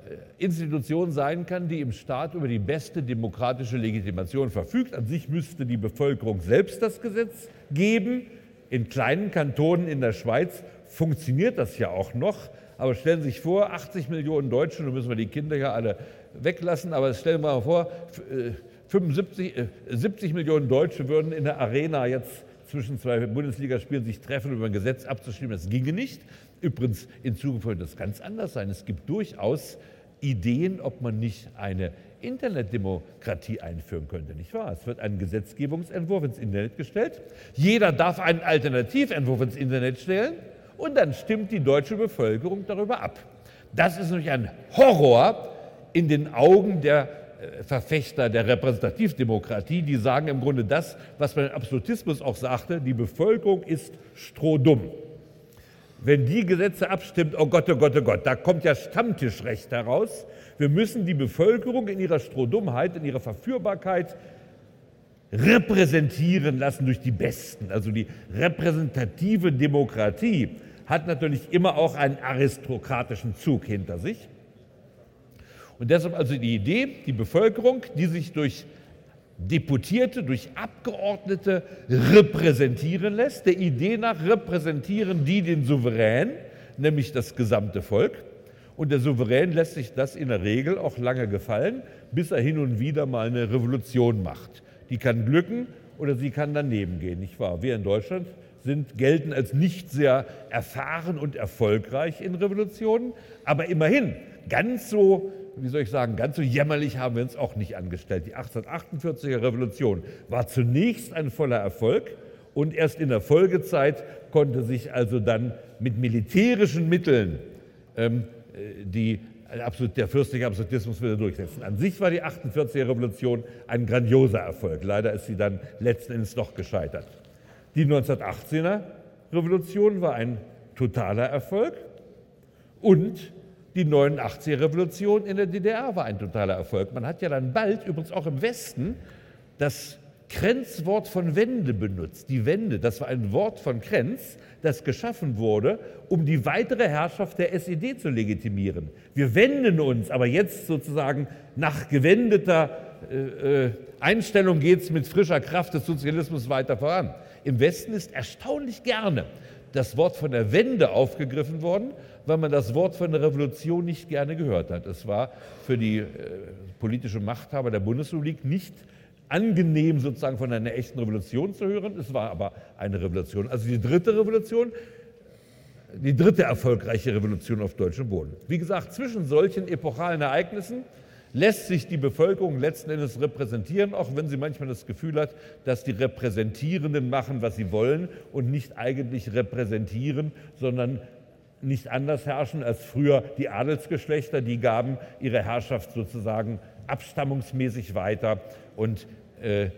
äh, Institution sein kann, die im Staat über die beste demokratische Legitimation verfügt. An sich müsste die Bevölkerung selbst das Gesetz geben. In kleinen Kantonen in der Schweiz funktioniert das ja auch noch. Aber stellen Sie sich vor, 80 Millionen Deutsche, nun müssen wir die Kinder ja alle weglassen, aber stellen wir mal vor, äh, 75, äh, 70 Millionen Deutsche würden in der Arena jetzt zwischen zwei Bundesligaspielen sich treffen, über ein Gesetz abzustimmen. Das ginge nicht. Übrigens, in Zukunft wird das ganz anders sein. Es gibt durchaus Ideen, ob man nicht eine Internetdemokratie einführen könnte, nicht wahr? Es wird ein Gesetzgebungsentwurf ins Internet gestellt. Jeder darf einen Alternativentwurf ins Internet stellen und dann stimmt die deutsche Bevölkerung darüber ab. Das ist nämlich ein Horror in den Augen der äh, Verfechter der Repräsentativdemokratie, die sagen im Grunde das, was man im Absolutismus auch sagte, die Bevölkerung ist strohdumm. Wenn die Gesetze abstimmt, oh Gott, oh Gott, oh Gott, da kommt ja Stammtischrecht heraus. Wir müssen die Bevölkerung in ihrer Strohdummheit, in ihrer Verführbarkeit repräsentieren lassen durch die Besten. Also die repräsentative Demokratie hat natürlich immer auch einen aristokratischen Zug hinter sich. Und deshalb also die Idee, die Bevölkerung, die sich durch Deputierte, durch Abgeordnete repräsentieren lässt, der Idee nach repräsentieren die den Souverän, nämlich das gesamte Volk. Und der Souverän lässt sich das in der Regel auch lange gefallen, bis er hin und wieder mal eine Revolution macht. Die kann glücken oder sie kann daneben gehen, nicht wahr? Wir in Deutschland sind, gelten als nicht sehr erfahren und erfolgreich in Revolutionen, aber immerhin ganz so wie soll ich sagen, ganz so jämmerlich haben wir uns auch nicht angestellt. Die 1848er Revolution war zunächst ein voller Erfolg und erst in der Folgezeit konnte sich also dann mit militärischen Mitteln ähm, äh, die, der fürstliche Absolutismus wieder durchsetzen. An sich war die 48er Revolution ein grandioser Erfolg. Leider ist sie dann letzten Endes doch gescheitert. Die 1918er Revolution war ein totaler Erfolg und die 89er-Revolution in der DDR war ein totaler Erfolg. Man hat ja dann bald, übrigens auch im Westen, das Krenzwort von Wende benutzt. Die Wende, das war ein Wort von Krenz, das geschaffen wurde, um die weitere Herrschaft der SED zu legitimieren. Wir wenden uns, aber jetzt sozusagen nach gewendeter äh, äh Einstellung geht es mit frischer Kraft des Sozialismus weiter voran. Im Westen ist erstaunlich gerne das Wort von der Wende aufgegriffen worden, weil man das Wort von der Revolution nicht gerne gehört hat. Es war für die äh, politische Machthaber der Bundesrepublik nicht angenehm, sozusagen von einer echten Revolution zu hören. Es war aber eine Revolution. Also die dritte Revolution, die dritte erfolgreiche Revolution auf deutschem Boden. Wie gesagt, zwischen solchen epochalen Ereignissen lässt sich die Bevölkerung letzten Endes repräsentieren, auch wenn sie manchmal das Gefühl hat, dass die Repräsentierenden machen, was sie wollen und nicht eigentlich repräsentieren, sondern nicht anders herrschen als früher die Adelsgeschlechter, die gaben ihre Herrschaft sozusagen abstammungsmäßig weiter und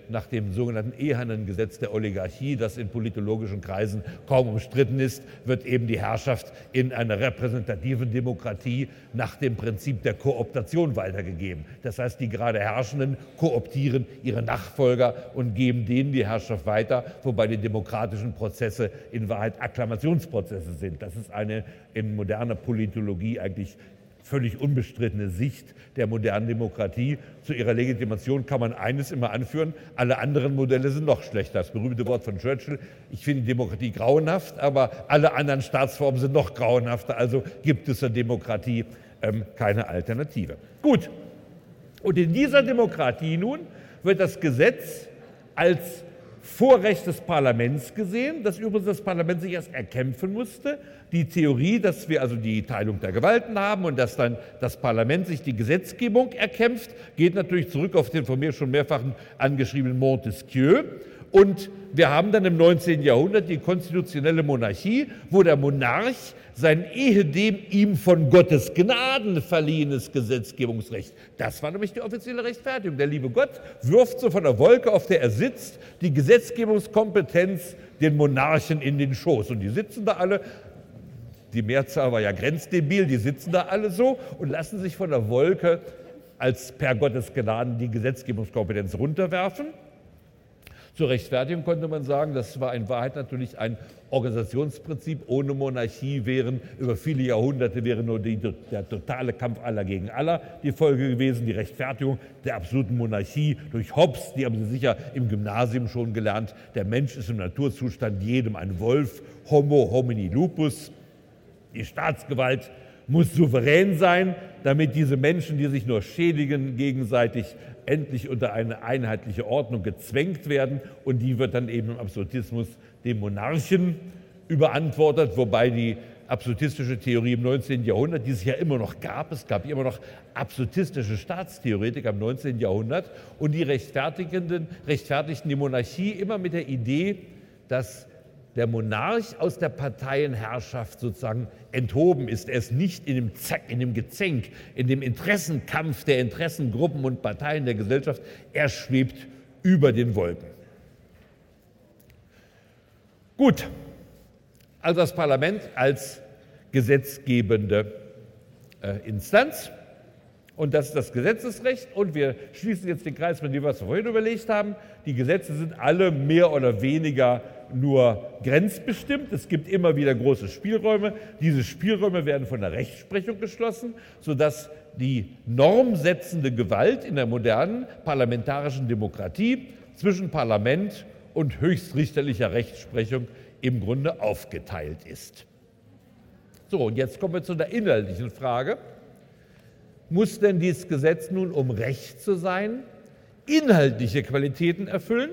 nach dem sogenannten ehernen Gesetz der Oligarchie, das in politologischen Kreisen kaum umstritten ist, wird eben die Herrschaft in einer repräsentativen Demokratie nach dem Prinzip der Kooptation weitergegeben. Das heißt, die gerade Herrschenden kooptieren ihre Nachfolger und geben denen die Herrschaft weiter, wobei die demokratischen Prozesse in Wahrheit Akklamationsprozesse sind. Das ist eine in moderner Politologie eigentlich völlig unbestrittene Sicht der modernen Demokratie. Zu ihrer Legitimation kann man eines immer anführen, alle anderen Modelle sind noch schlechter. Das berühmte Wort von Churchill, ich finde die Demokratie grauenhaft, aber alle anderen Staatsformen sind noch grauenhafter, also gibt es der Demokratie ähm, keine Alternative. Gut, und in dieser Demokratie nun wird das Gesetz als Vorrecht des Parlaments gesehen, das übrigens das Parlament sich erst erkämpfen musste. Die Theorie, dass wir also die Teilung der Gewalten haben und dass dann das Parlament sich die Gesetzgebung erkämpft, geht natürlich zurück auf den von mir schon mehrfach angeschriebenen Montesquieu. Und wir haben dann im 19. Jahrhundert die konstitutionelle Monarchie, wo der Monarch sein ehedem ihm von Gottes Gnaden verliehenes Gesetzgebungsrecht. Das war nämlich die offizielle Rechtfertigung. Der liebe Gott wirft so von der Wolke, auf der er sitzt, die Gesetzgebungskompetenz den Monarchen in den Schoß. Und die sitzen da alle, die Mehrzahl war ja grenzdebil, die sitzen da alle so und lassen sich von der Wolke als per Gottes Gnaden die Gesetzgebungskompetenz runterwerfen. Zur Rechtfertigung konnte man sagen, das war in Wahrheit natürlich ein Organisationsprinzip. Ohne Monarchie wären über viele Jahrhunderte wäre nur die, der totale Kampf aller gegen aller die Folge gewesen, die Rechtfertigung der absoluten Monarchie durch Hobbes, die haben Sie sicher im Gymnasium schon gelernt. Der Mensch ist im Naturzustand jedem ein Wolf, Homo homini lupus. Die Staatsgewalt muss souverän sein, damit diese Menschen, die sich nur schädigen, gegenseitig endlich unter eine einheitliche Ordnung gezwängt werden. Und die wird dann eben im Absolutismus dem Monarchen überantwortet, wobei die absolutistische Theorie im 19. Jahrhundert, die es ja immer noch gab, es gab immer noch absolutistische Staatstheoretiker im 19. Jahrhundert und die rechtfertigten die Monarchie immer mit der Idee, dass der Monarch aus der Parteienherrschaft sozusagen enthoben ist. Er ist nicht in dem, Zack, in dem Gezänk, in dem Interessenkampf der Interessengruppen und Parteien der Gesellschaft. Er schwebt über den Wolken. Gut, also das Parlament als gesetzgebende äh, Instanz. Und das ist das Gesetzesrecht. Und wir schließen jetzt den Kreis mit dem, was wir vorhin überlegt haben. Die Gesetze sind alle mehr oder weniger nur grenzbestimmt. Es gibt immer wieder große Spielräume. Diese Spielräume werden von der Rechtsprechung geschlossen, sodass die normsetzende Gewalt in der modernen parlamentarischen Demokratie zwischen Parlament und höchstrichterlicher Rechtsprechung im Grunde aufgeteilt ist. So, und jetzt kommen wir zu der inhaltlichen Frage. Muss denn dieses Gesetz nun, um Recht zu sein, inhaltliche Qualitäten erfüllen?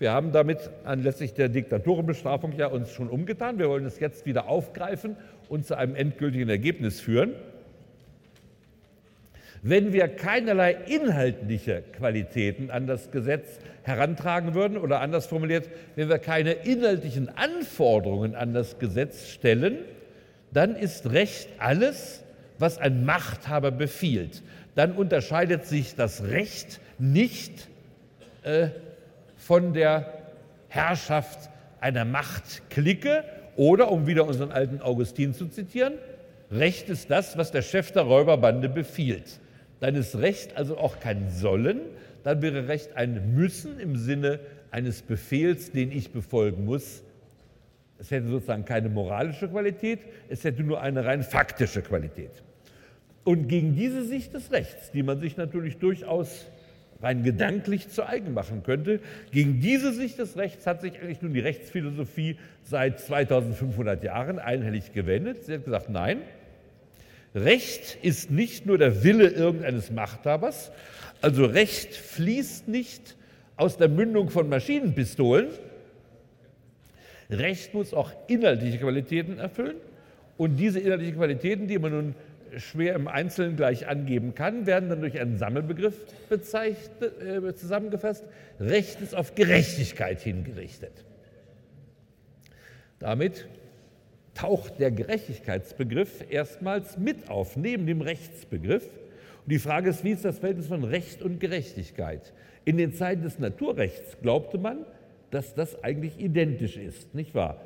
Wir haben damit anlässlich der Diktatorenbestrafung ja uns schon umgetan. Wir wollen es jetzt wieder aufgreifen und zu einem endgültigen Ergebnis führen. Wenn wir keinerlei inhaltliche Qualitäten an das Gesetz herantragen würden oder anders formuliert, wenn wir keine inhaltlichen Anforderungen an das Gesetz stellen, dann ist Recht alles, was ein Machthaber befiehlt. Dann unterscheidet sich das Recht nicht äh, von der Herrschaft einer Machtklicke oder, um wieder unseren alten Augustin zu zitieren, Recht ist das, was der Chef der Räuberbande befiehlt. Dann ist Recht also auch kein Sollen, dann wäre Recht ein Müssen im Sinne eines Befehls, den ich befolgen muss. Es hätte sozusagen keine moralische Qualität, es hätte nur eine rein faktische Qualität. Und gegen diese Sicht des Rechts, die man sich natürlich durchaus rein gedanklich zu eigen machen könnte. Gegen diese Sicht des Rechts hat sich eigentlich nun die Rechtsphilosophie seit 2500 Jahren einhellig gewendet. Sie hat gesagt, nein, Recht ist nicht nur der Wille irgendeines Machthabers, also Recht fließt nicht aus der Mündung von Maschinenpistolen. Recht muss auch inhaltliche Qualitäten erfüllen. Und diese inhaltlichen Qualitäten, die man nun schwer im Einzelnen gleich angeben kann, werden dann durch einen Sammelbegriff äh, zusammengefasst. Recht ist auf Gerechtigkeit hingerichtet. Damit taucht der Gerechtigkeitsbegriff erstmals mit auf, neben dem Rechtsbegriff. Und die Frage ist, wie ist das Verhältnis von Recht und Gerechtigkeit? In den Zeiten des Naturrechts glaubte man, dass das eigentlich identisch ist, nicht wahr?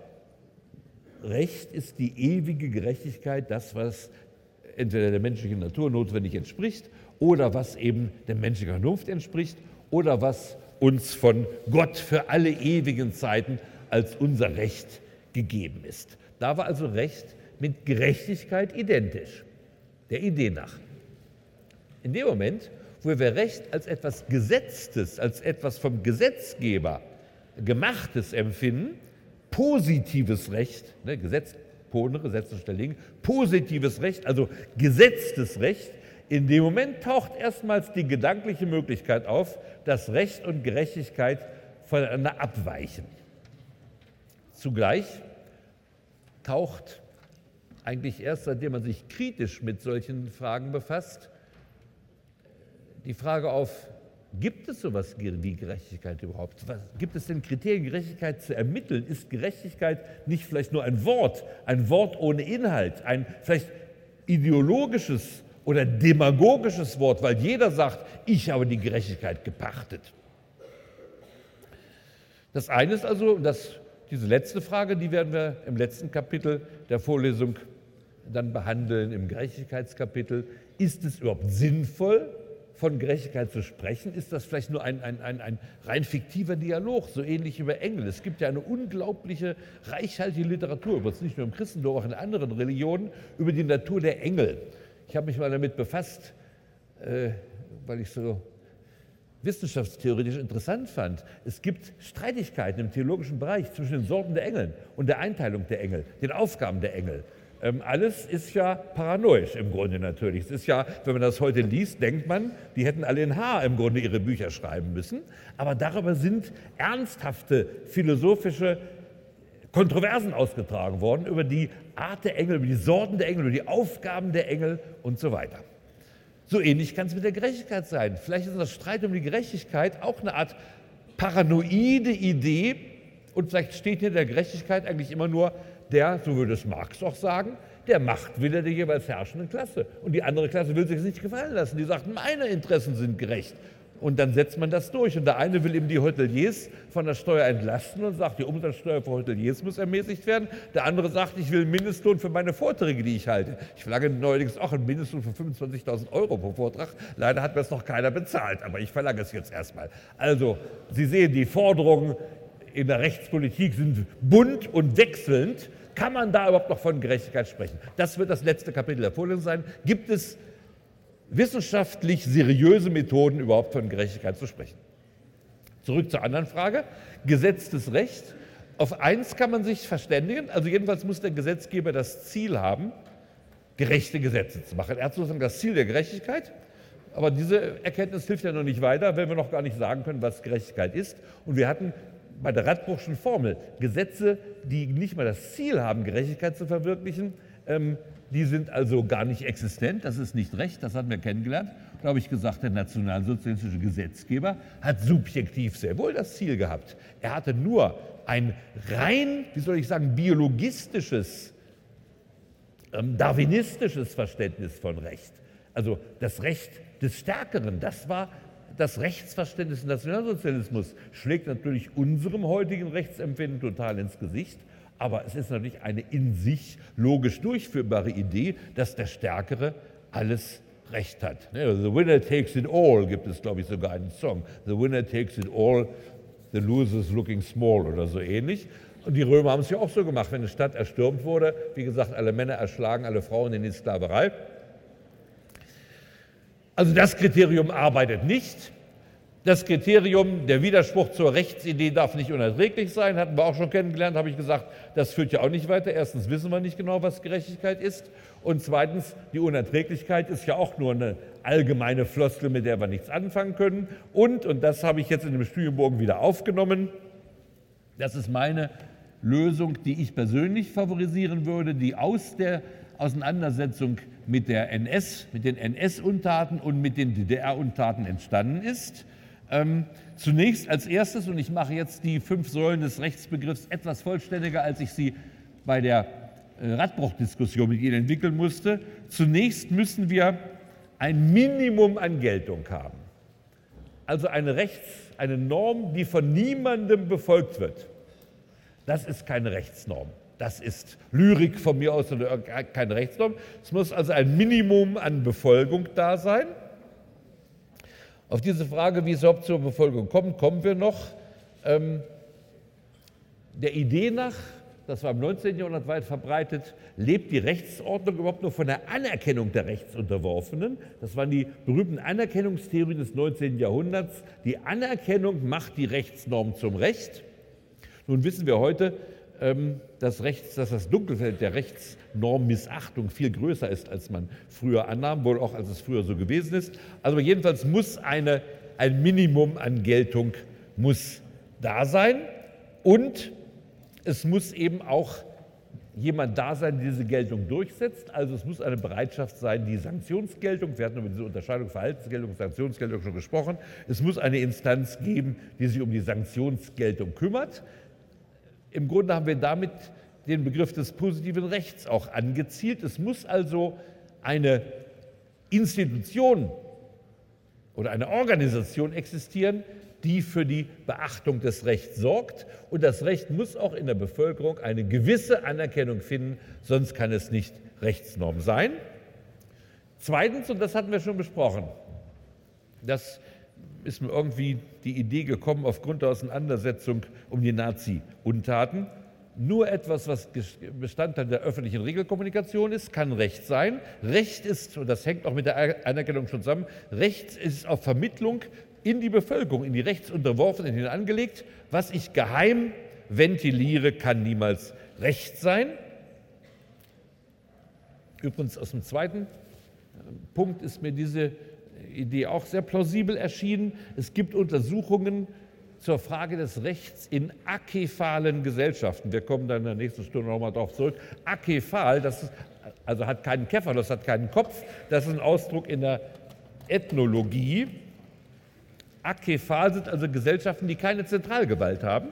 Recht ist die ewige Gerechtigkeit, das, was entweder der menschlichen Natur notwendig entspricht oder was eben der menschlichen Vernunft entspricht oder was uns von Gott für alle ewigen Zeiten als unser Recht gegeben ist. Da war also Recht mit Gerechtigkeit identisch. Der Idee nach. In dem Moment, wo wir Recht als etwas Gesetztes, als etwas vom Gesetzgeber Gemachtes empfinden, positives Recht, ne, Gesetz, Pone, Gesetzesstelle positives Recht, also gesetztes Recht, in dem Moment taucht erstmals die gedankliche Möglichkeit auf, dass Recht und Gerechtigkeit voneinander abweichen. Zugleich taucht eigentlich erst seitdem man sich kritisch mit solchen Fragen befasst, die Frage auf, gibt es sowas wie Gerechtigkeit überhaupt? Was, gibt es denn Kriterien, Gerechtigkeit zu ermitteln? Ist Gerechtigkeit nicht vielleicht nur ein Wort, ein Wort ohne Inhalt, ein vielleicht ideologisches oder demagogisches Wort, weil jeder sagt, ich habe die Gerechtigkeit gepachtet? Das eine ist also, das, diese letzte Frage, die werden wir im letzten Kapitel der Vorlesung dann behandeln, im Gerechtigkeitskapitel. Ist es überhaupt sinnvoll, von Gerechtigkeit zu sprechen, ist das vielleicht nur ein, ein, ein, ein rein fiktiver Dialog, so ähnlich wie bei Engel. Es gibt ja eine unglaubliche, reichhaltige Literatur, übrigens nicht nur im Christentum, auch in anderen Religionen, über die Natur der Engel. Ich habe mich mal damit befasst, äh, weil ich so wissenschaftstheoretisch interessant fand. Es gibt Streitigkeiten im theologischen Bereich zwischen den Sorten der Engel und der Einteilung der Engel, den Aufgaben der Engel. Ähm, alles ist ja paranoisch im Grunde natürlich. Es ist ja, wenn man das heute liest, denkt man, die hätten alle in Haar im Grunde ihre Bücher schreiben müssen. Aber darüber sind ernsthafte philosophische Kontroversen ausgetragen worden über die Art der Engel, über die Sorten der Engel, über die Aufgaben der Engel und so weiter. So ähnlich kann es mit der Gerechtigkeit sein. Vielleicht ist das Streit um die Gerechtigkeit auch eine Art paranoide Idee und vielleicht steht hier der Gerechtigkeit eigentlich immer nur der, so würde es Marx auch sagen, der Machtwille der jeweils herrschenden Klasse. Und die andere Klasse will sich nicht gefallen lassen. Die sagt, meine Interessen sind gerecht. Und dann setzt man das durch. Und der eine will eben die Hoteliers von der Steuer entlasten und sagt, die Umsatzsteuer für Hoteliers muss ermäßigt werden. Der andere sagt, ich will einen Mindestlohn für meine Vorträge, die ich halte. Ich verlange neuerdings auch einen Mindestlohn von 25.000 Euro pro Vortrag. Leider hat mir das noch keiner bezahlt, aber ich verlange es jetzt erstmal. Also, Sie sehen, die Forderungen in der Rechtspolitik sind bunt und wechselnd. Kann man da überhaupt noch von Gerechtigkeit sprechen? Das wird das letzte Kapitel der Vorlesung sein. Gibt es wissenschaftlich seriöse Methoden, überhaupt von Gerechtigkeit zu sprechen? Zurück zur anderen Frage. Gesetztes Recht. Auf eins kann man sich verständigen. Also jedenfalls muss der Gesetzgeber das Ziel haben, gerechte Gesetze zu machen. Er hat sozusagen das Ziel der Gerechtigkeit. Aber diese Erkenntnis hilft ja noch nicht weiter, wenn wir noch gar nicht sagen können, was Gerechtigkeit ist. Und wir hatten bei der Radbruchschen Formel. Gesetze, die nicht mal das Ziel haben, Gerechtigkeit zu verwirklichen, ähm, die sind also gar nicht existent. Das ist nicht recht, das hatten wir kennengelernt. Da habe ich gesagt, der nationalsozialistische Gesetzgeber hat subjektiv sehr wohl das Ziel gehabt. Er hatte nur ein rein, wie soll ich sagen, biologistisches, ähm, darwinistisches Verständnis von Recht. Also das Recht des Stärkeren, das war das Rechtsverständnis des Nationalsozialismus schlägt natürlich unserem heutigen Rechtsempfinden total ins Gesicht. Aber es ist natürlich eine in sich logisch durchführbare Idee, dass der Stärkere alles Recht hat. The winner takes it all gibt es, glaube ich, sogar einen Song. The winner takes it all, the loser is looking small oder so ähnlich. Und die Römer haben es ja auch so gemacht, wenn eine Stadt erstürmt wurde, wie gesagt, alle Männer erschlagen, alle Frauen in die Sklaverei. Also das Kriterium arbeitet nicht. Das Kriterium, der Widerspruch zur Rechtsidee darf nicht unerträglich sein, hatten wir auch schon kennengelernt, habe ich gesagt, das führt ja auch nicht weiter. Erstens wissen wir nicht genau, was Gerechtigkeit ist. Und zweitens, die Unerträglichkeit ist ja auch nur eine allgemeine Floskel, mit der wir nichts anfangen können. Und, und das habe ich jetzt in dem Studienbogen wieder aufgenommen, das ist meine Lösung, die ich persönlich favorisieren würde, die aus der Auseinandersetzung mit der NS, mit den NS-Untaten und mit den DDR-Untaten entstanden ist. Ähm, zunächst als erstes, und ich mache jetzt die fünf Säulen des Rechtsbegriffs etwas vollständiger, als ich sie bei der äh, Radbruchdiskussion mit Ihnen entwickeln musste. Zunächst müssen wir ein Minimum an Geltung haben. Also eine Rechts-, eine Norm, die von niemandem befolgt wird. Das ist keine Rechtsnorm. Das ist Lyrik von mir aus oder keine Rechtsnorm. Es muss also ein Minimum an Befolgung da sein. Auf diese Frage, wie es überhaupt zur Befolgung kommt, kommen wir noch. Ähm, der Idee nach das war im 19. Jahrhundert weit verbreitet, lebt die Rechtsordnung überhaupt nur von der Anerkennung der Rechtsunterworfenen. Das waren die berühmten Anerkennungstheorien des 19. Jahrhunderts. Die Anerkennung macht die Rechtsnorm zum Recht. Nun wissen wir heute, dass, Rechts, dass das Dunkelfeld der Rechtsnormmissachtung viel größer ist, als man früher annahm, wohl auch als es früher so gewesen ist. Also jedenfalls muss eine, ein Minimum an Geltung muss da sein und es muss eben auch jemand da sein, der diese Geltung durchsetzt. Also es muss eine Bereitschaft sein, die Sanktionsgeltung, wir hatten über diese Unterscheidung Verhaltensgeltung Sanktionsgeltung schon gesprochen, es muss eine Instanz geben, die sich um die Sanktionsgeltung kümmert. Im Grunde haben wir damit den Begriff des positiven Rechts auch angezielt. Es muss also eine Institution oder eine Organisation existieren, die für die Beachtung des Rechts sorgt. Und das Recht muss auch in der Bevölkerung eine gewisse Anerkennung finden, sonst kann es nicht Rechtsnorm sein. Zweitens, und das hatten wir schon besprochen, das ist mir irgendwie die Idee gekommen aufgrund der Auseinandersetzung um die Nazi-Untaten. Nur etwas, was Bestandteil der öffentlichen Regelkommunikation ist, kann Recht sein. Recht ist, und das hängt auch mit der Anerkennung schon zusammen, Recht ist auf Vermittlung in die Bevölkerung, in die Rechtsunterworfenen hineingelegt. Was ich geheim ventiliere, kann niemals Recht sein. Übrigens aus dem zweiten Punkt ist mir diese Idee auch sehr plausibel erschienen. Es gibt Untersuchungen zur Frage des Rechts in akephalen Gesellschaften. Wir kommen dann in der nächsten Stunde nochmal darauf zurück. Akephal, das ist, also hat keinen Käfer, das hat keinen Kopf. Das ist ein Ausdruck in der Ethnologie. Akephal sind also Gesellschaften, die keine Zentralgewalt haben.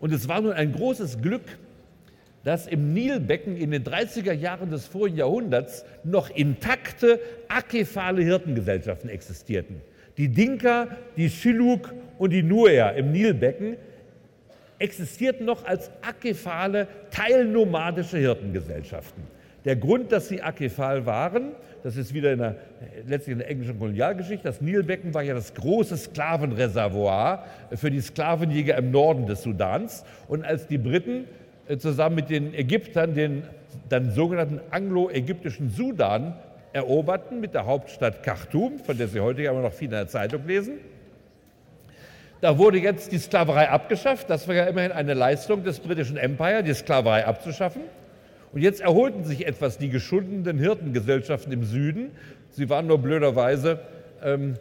Und es war nun ein großes Glück, dass im Nilbecken in den 30er Jahren des vorigen Jahrhunderts noch intakte akephale Hirtengesellschaften existierten. Die Dinka, die Shilluk und die Nuer im Nilbecken existierten noch als akephale, teilnomadische Hirtengesellschaften. Der Grund, dass sie akephal waren, das ist wieder in der, letztlich in der englischen Kolonialgeschichte. Das Nilbecken war ja das große Sklavenreservoir für die Sklavenjäger im Norden des Sudans. Und als die Briten zusammen mit den Ägyptern den dann sogenannten anglo-ägyptischen Sudan eroberten, mit der Hauptstadt Khartoum, von der Sie heute ja immer noch viel in der Zeitung lesen, da wurde jetzt die Sklaverei abgeschafft. Das war ja immerhin eine Leistung des britischen Empire, die Sklaverei abzuschaffen. Und jetzt erholten sich etwas die geschundenen Hirtengesellschaften im Süden. Sie waren nur blöderweise ähm,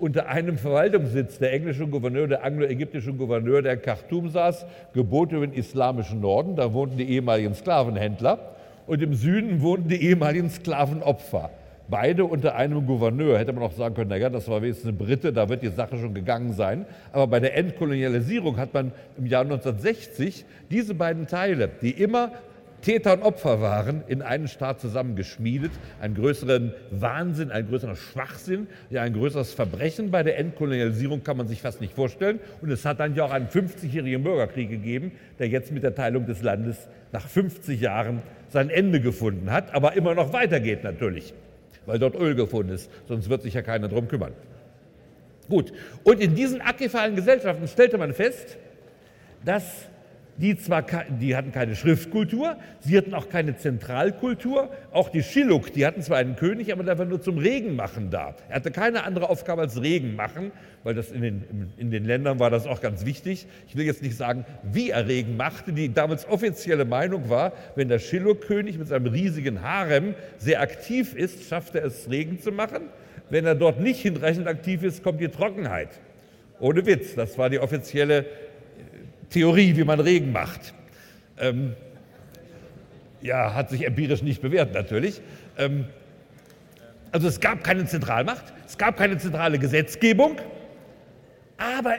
unter einem Verwaltungssitz der englische Gouverneur, der anglo-ägyptische Gouverneur, der in Khartoum saß, gebot über den islamischen Norden. Da wohnten die ehemaligen Sklavenhändler. Und im Süden wohnten die ehemaligen Sklavenopfer. Beide unter einem Gouverneur. Hätte man auch sagen können, naja, das war wenigstens ein Brite, da wird die Sache schon gegangen sein. Aber bei der Entkolonialisierung hat man im Jahr 1960 diese beiden Teile, die immer Täter und Opfer waren, in einen Staat zusammengeschmiedet. Einen größeren Wahnsinn, einen größeren Schwachsinn, ja ein größeres Verbrechen bei der Entkolonialisierung kann man sich fast nicht vorstellen. Und es hat dann ja auch einen 50-jährigen Bürgerkrieg gegeben, der jetzt mit der Teilung des Landes nach 50 Jahren sein Ende gefunden hat, aber immer noch weitergeht natürlich, weil dort Öl gefunden ist. Sonst wird sich ja keiner drum kümmern. Gut, und in diesen abgefallenen Gesellschaften stellte man fest, dass die, zwar, die hatten keine Schriftkultur, sie hatten auch keine Zentralkultur. Auch die Schilluk, die hatten zwar einen König, aber der war nur zum Regenmachen da. Er hatte keine andere Aufgabe als Regen machen, weil das in den, in den Ländern war das auch ganz wichtig. Ich will jetzt nicht sagen, wie er Regen machte. Die damals offizielle Meinung war, wenn der Schilluk-König mit seinem riesigen Harem sehr aktiv ist, schafft er es, Regen zu machen. Wenn er dort nicht hinreichend aktiv ist, kommt die Trockenheit. Ohne Witz, das war die offizielle Theorie, wie man Regen macht. Ähm, ja, hat sich empirisch nicht bewährt natürlich. Ähm, also es gab keine Zentralmacht, es gab keine zentrale Gesetzgebung, aber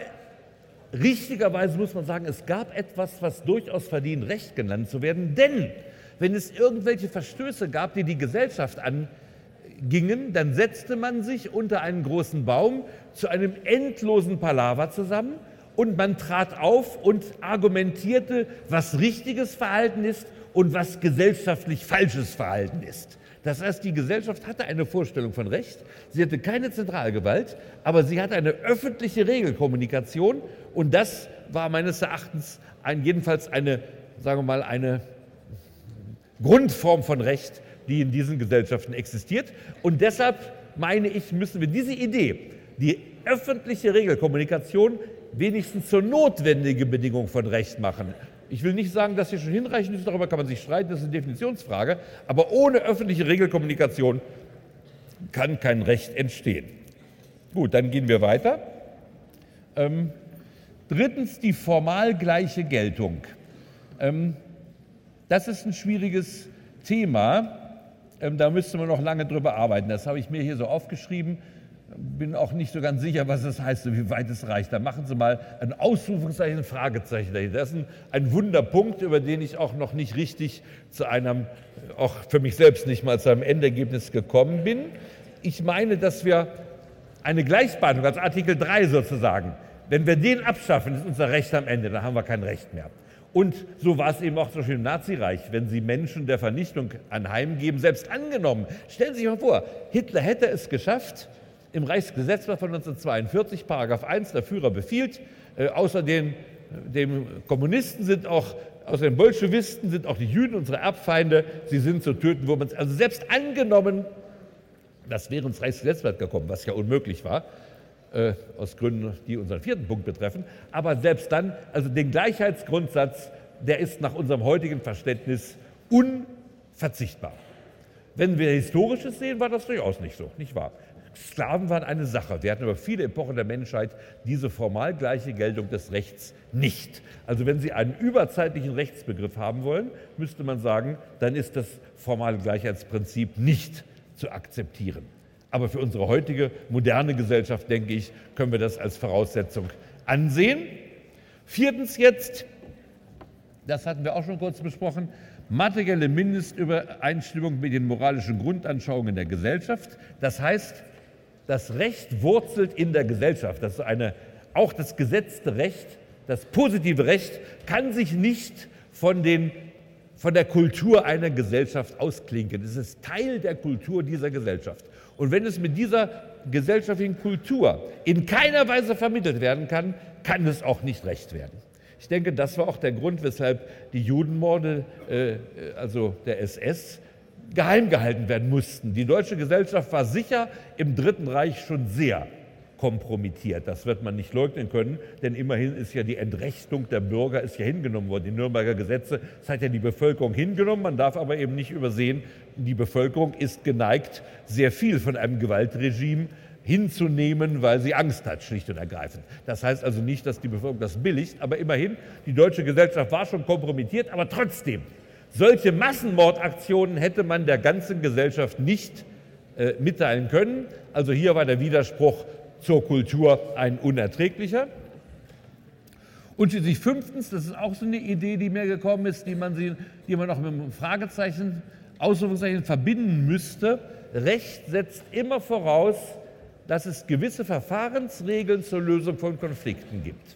richtigerweise muss man sagen, es gab etwas, was durchaus verdient, Recht genannt zu werden, denn wenn es irgendwelche Verstöße gab, die die Gesellschaft angingen, dann setzte man sich unter einen großen Baum zu einem endlosen Palaver zusammen und man trat auf und argumentierte, was richtiges Verhalten ist und was gesellschaftlich falsches Verhalten ist. Das heißt, die Gesellschaft hatte eine Vorstellung von Recht, sie hatte keine Zentralgewalt, aber sie hatte eine öffentliche Regelkommunikation und das war meines Erachtens ein, jedenfalls eine, sagen wir mal, eine Grundform von Recht, die in diesen Gesellschaften existiert. Und deshalb meine ich, müssen wir diese Idee, die öffentliche Regelkommunikation, wenigstens zur notwendigen Bedingung von Recht machen. Ich will nicht sagen, dass sie schon hinreichend ist, darüber kann man sich streiten, das ist eine Definitionsfrage, aber ohne öffentliche Regelkommunikation kann kein Recht entstehen. Gut, dann gehen wir weiter. Ähm, drittens die formal gleiche Geltung. Ähm, das ist ein schwieriges Thema. Ähm, da müsste man noch lange drüber arbeiten. Das habe ich mir hier so aufgeschrieben bin auch nicht so ganz sicher, was das heißt, wie weit es reicht. Da machen Sie mal ein Ausrufungszeichen, ein Fragezeichen dahinter. Das ist ein, ein, Wunderpunkt, über den ich auch noch nicht richtig zu einem, auch für mich selbst nicht mal zu einem Endergebnis gekommen bin. Ich meine, dass wir eine Gleichbehandlung als Artikel 3 sozusagen, wenn wir den abschaffen, ist unser Recht am Ende, dann haben wir kein Recht mehr. Und so war es eben auch zum Beispiel im Nazireich, wenn sie Menschen der Vernichtung anheimgeben, selbst angenommen. Stellen Sie sich mal vor, Hitler hätte es geschafft, im Reichsgesetzblatt von 1942, Paragraph 1, der Führer befiehlt, äh, außer den, den Kommunisten sind auch, außer den Bolschewisten sind auch die Juden unsere Erbfeinde, sie sind zu töten, wo man es, also selbst angenommen, das wäre ins Reichsgesetzblatt gekommen, was ja unmöglich war, äh, aus Gründen, die unseren vierten Punkt betreffen, aber selbst dann, also den Gleichheitsgrundsatz, der ist nach unserem heutigen Verständnis unverzichtbar. Wenn wir Historisches sehen, war das durchaus nicht so, nicht wahr? Sklaven waren eine Sache. Wir hatten über viele Epochen der Menschheit diese formal gleiche Geltung des Rechts nicht. Also wenn Sie einen überzeitlichen Rechtsbegriff haben wollen, müsste man sagen, dann ist das formale Gleichheitsprinzip nicht zu akzeptieren. Aber für unsere heutige moderne Gesellschaft, denke ich, können wir das als Voraussetzung ansehen. Viertens jetzt, das hatten wir auch schon kurz besprochen, materielle Mindestübereinstimmung mit den moralischen Grundanschauungen der Gesellschaft. Das heißt, das Recht wurzelt in der Gesellschaft. Das ist eine, auch das gesetzte Recht, das positive Recht kann sich nicht von, den, von der Kultur einer Gesellschaft ausklinken. Es ist Teil der Kultur dieser Gesellschaft. Und wenn es mit dieser gesellschaftlichen Kultur in keiner Weise vermittelt werden kann, kann es auch nicht recht werden. Ich denke, das war auch der Grund, weshalb die Judenmorde, äh, also der SS, geheim gehalten werden mussten. Die deutsche Gesellschaft war sicher im Dritten Reich schon sehr kompromittiert. Das wird man nicht leugnen können, denn immerhin ist ja die Entrechtung der Bürger ist ja hingenommen worden. Die Nürnberger Gesetze, das hat ja die Bevölkerung hingenommen. Man darf aber eben nicht übersehen, die Bevölkerung ist geneigt, sehr viel von einem Gewaltregime hinzunehmen, weil sie Angst hat, schlicht und ergreifend. Das heißt also nicht, dass die Bevölkerung das billigt, aber immerhin, die deutsche Gesellschaft war schon kompromittiert, aber trotzdem solche Massenmordaktionen hätte man der ganzen Gesellschaft nicht äh, mitteilen können. Also hier war der Widerspruch zur Kultur ein unerträglicher. Und schließlich fünftens, das ist auch so eine Idee, die mir gekommen ist, die man, sie, die man auch mit einem Fragezeichen, Ausrufungszeichen verbinden müsste. Recht setzt immer voraus, dass es gewisse Verfahrensregeln zur Lösung von Konflikten gibt.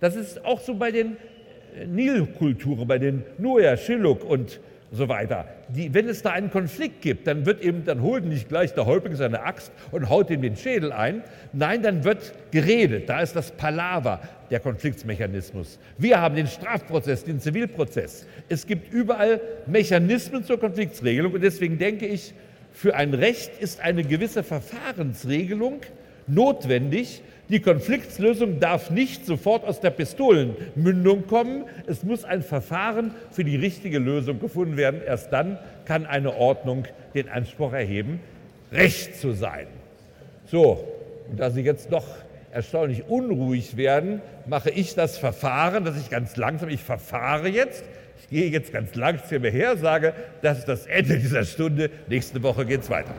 Das ist auch so bei den Nilkulturen, bei den Nuer, Schilluk und so weiter. Die, wenn es da einen Konflikt gibt, dann wird eben, dann holt nicht gleich der Häuptling seine Axt und haut ihm den Schädel ein. Nein, dann wird geredet. Da ist das Palaver, der Konfliktsmechanismus. Wir haben den Strafprozess, den Zivilprozess. Es gibt überall Mechanismen zur Konfliktsregelung und deswegen denke ich, für ein Recht ist eine gewisse Verfahrensregelung notwendig, die Konfliktslösung darf nicht sofort aus der Pistolenmündung kommen. Es muss ein Verfahren für die richtige Lösung gefunden werden. Erst dann kann eine Ordnung den Anspruch erheben, Recht zu sein. So, und da Sie jetzt doch erstaunlich unruhig werden, mache ich das Verfahren, dass ich ganz langsam, ich verfahre jetzt, ich gehe jetzt ganz langsam her, sage, das ist das Ende dieser Stunde, nächste Woche geht es weiter.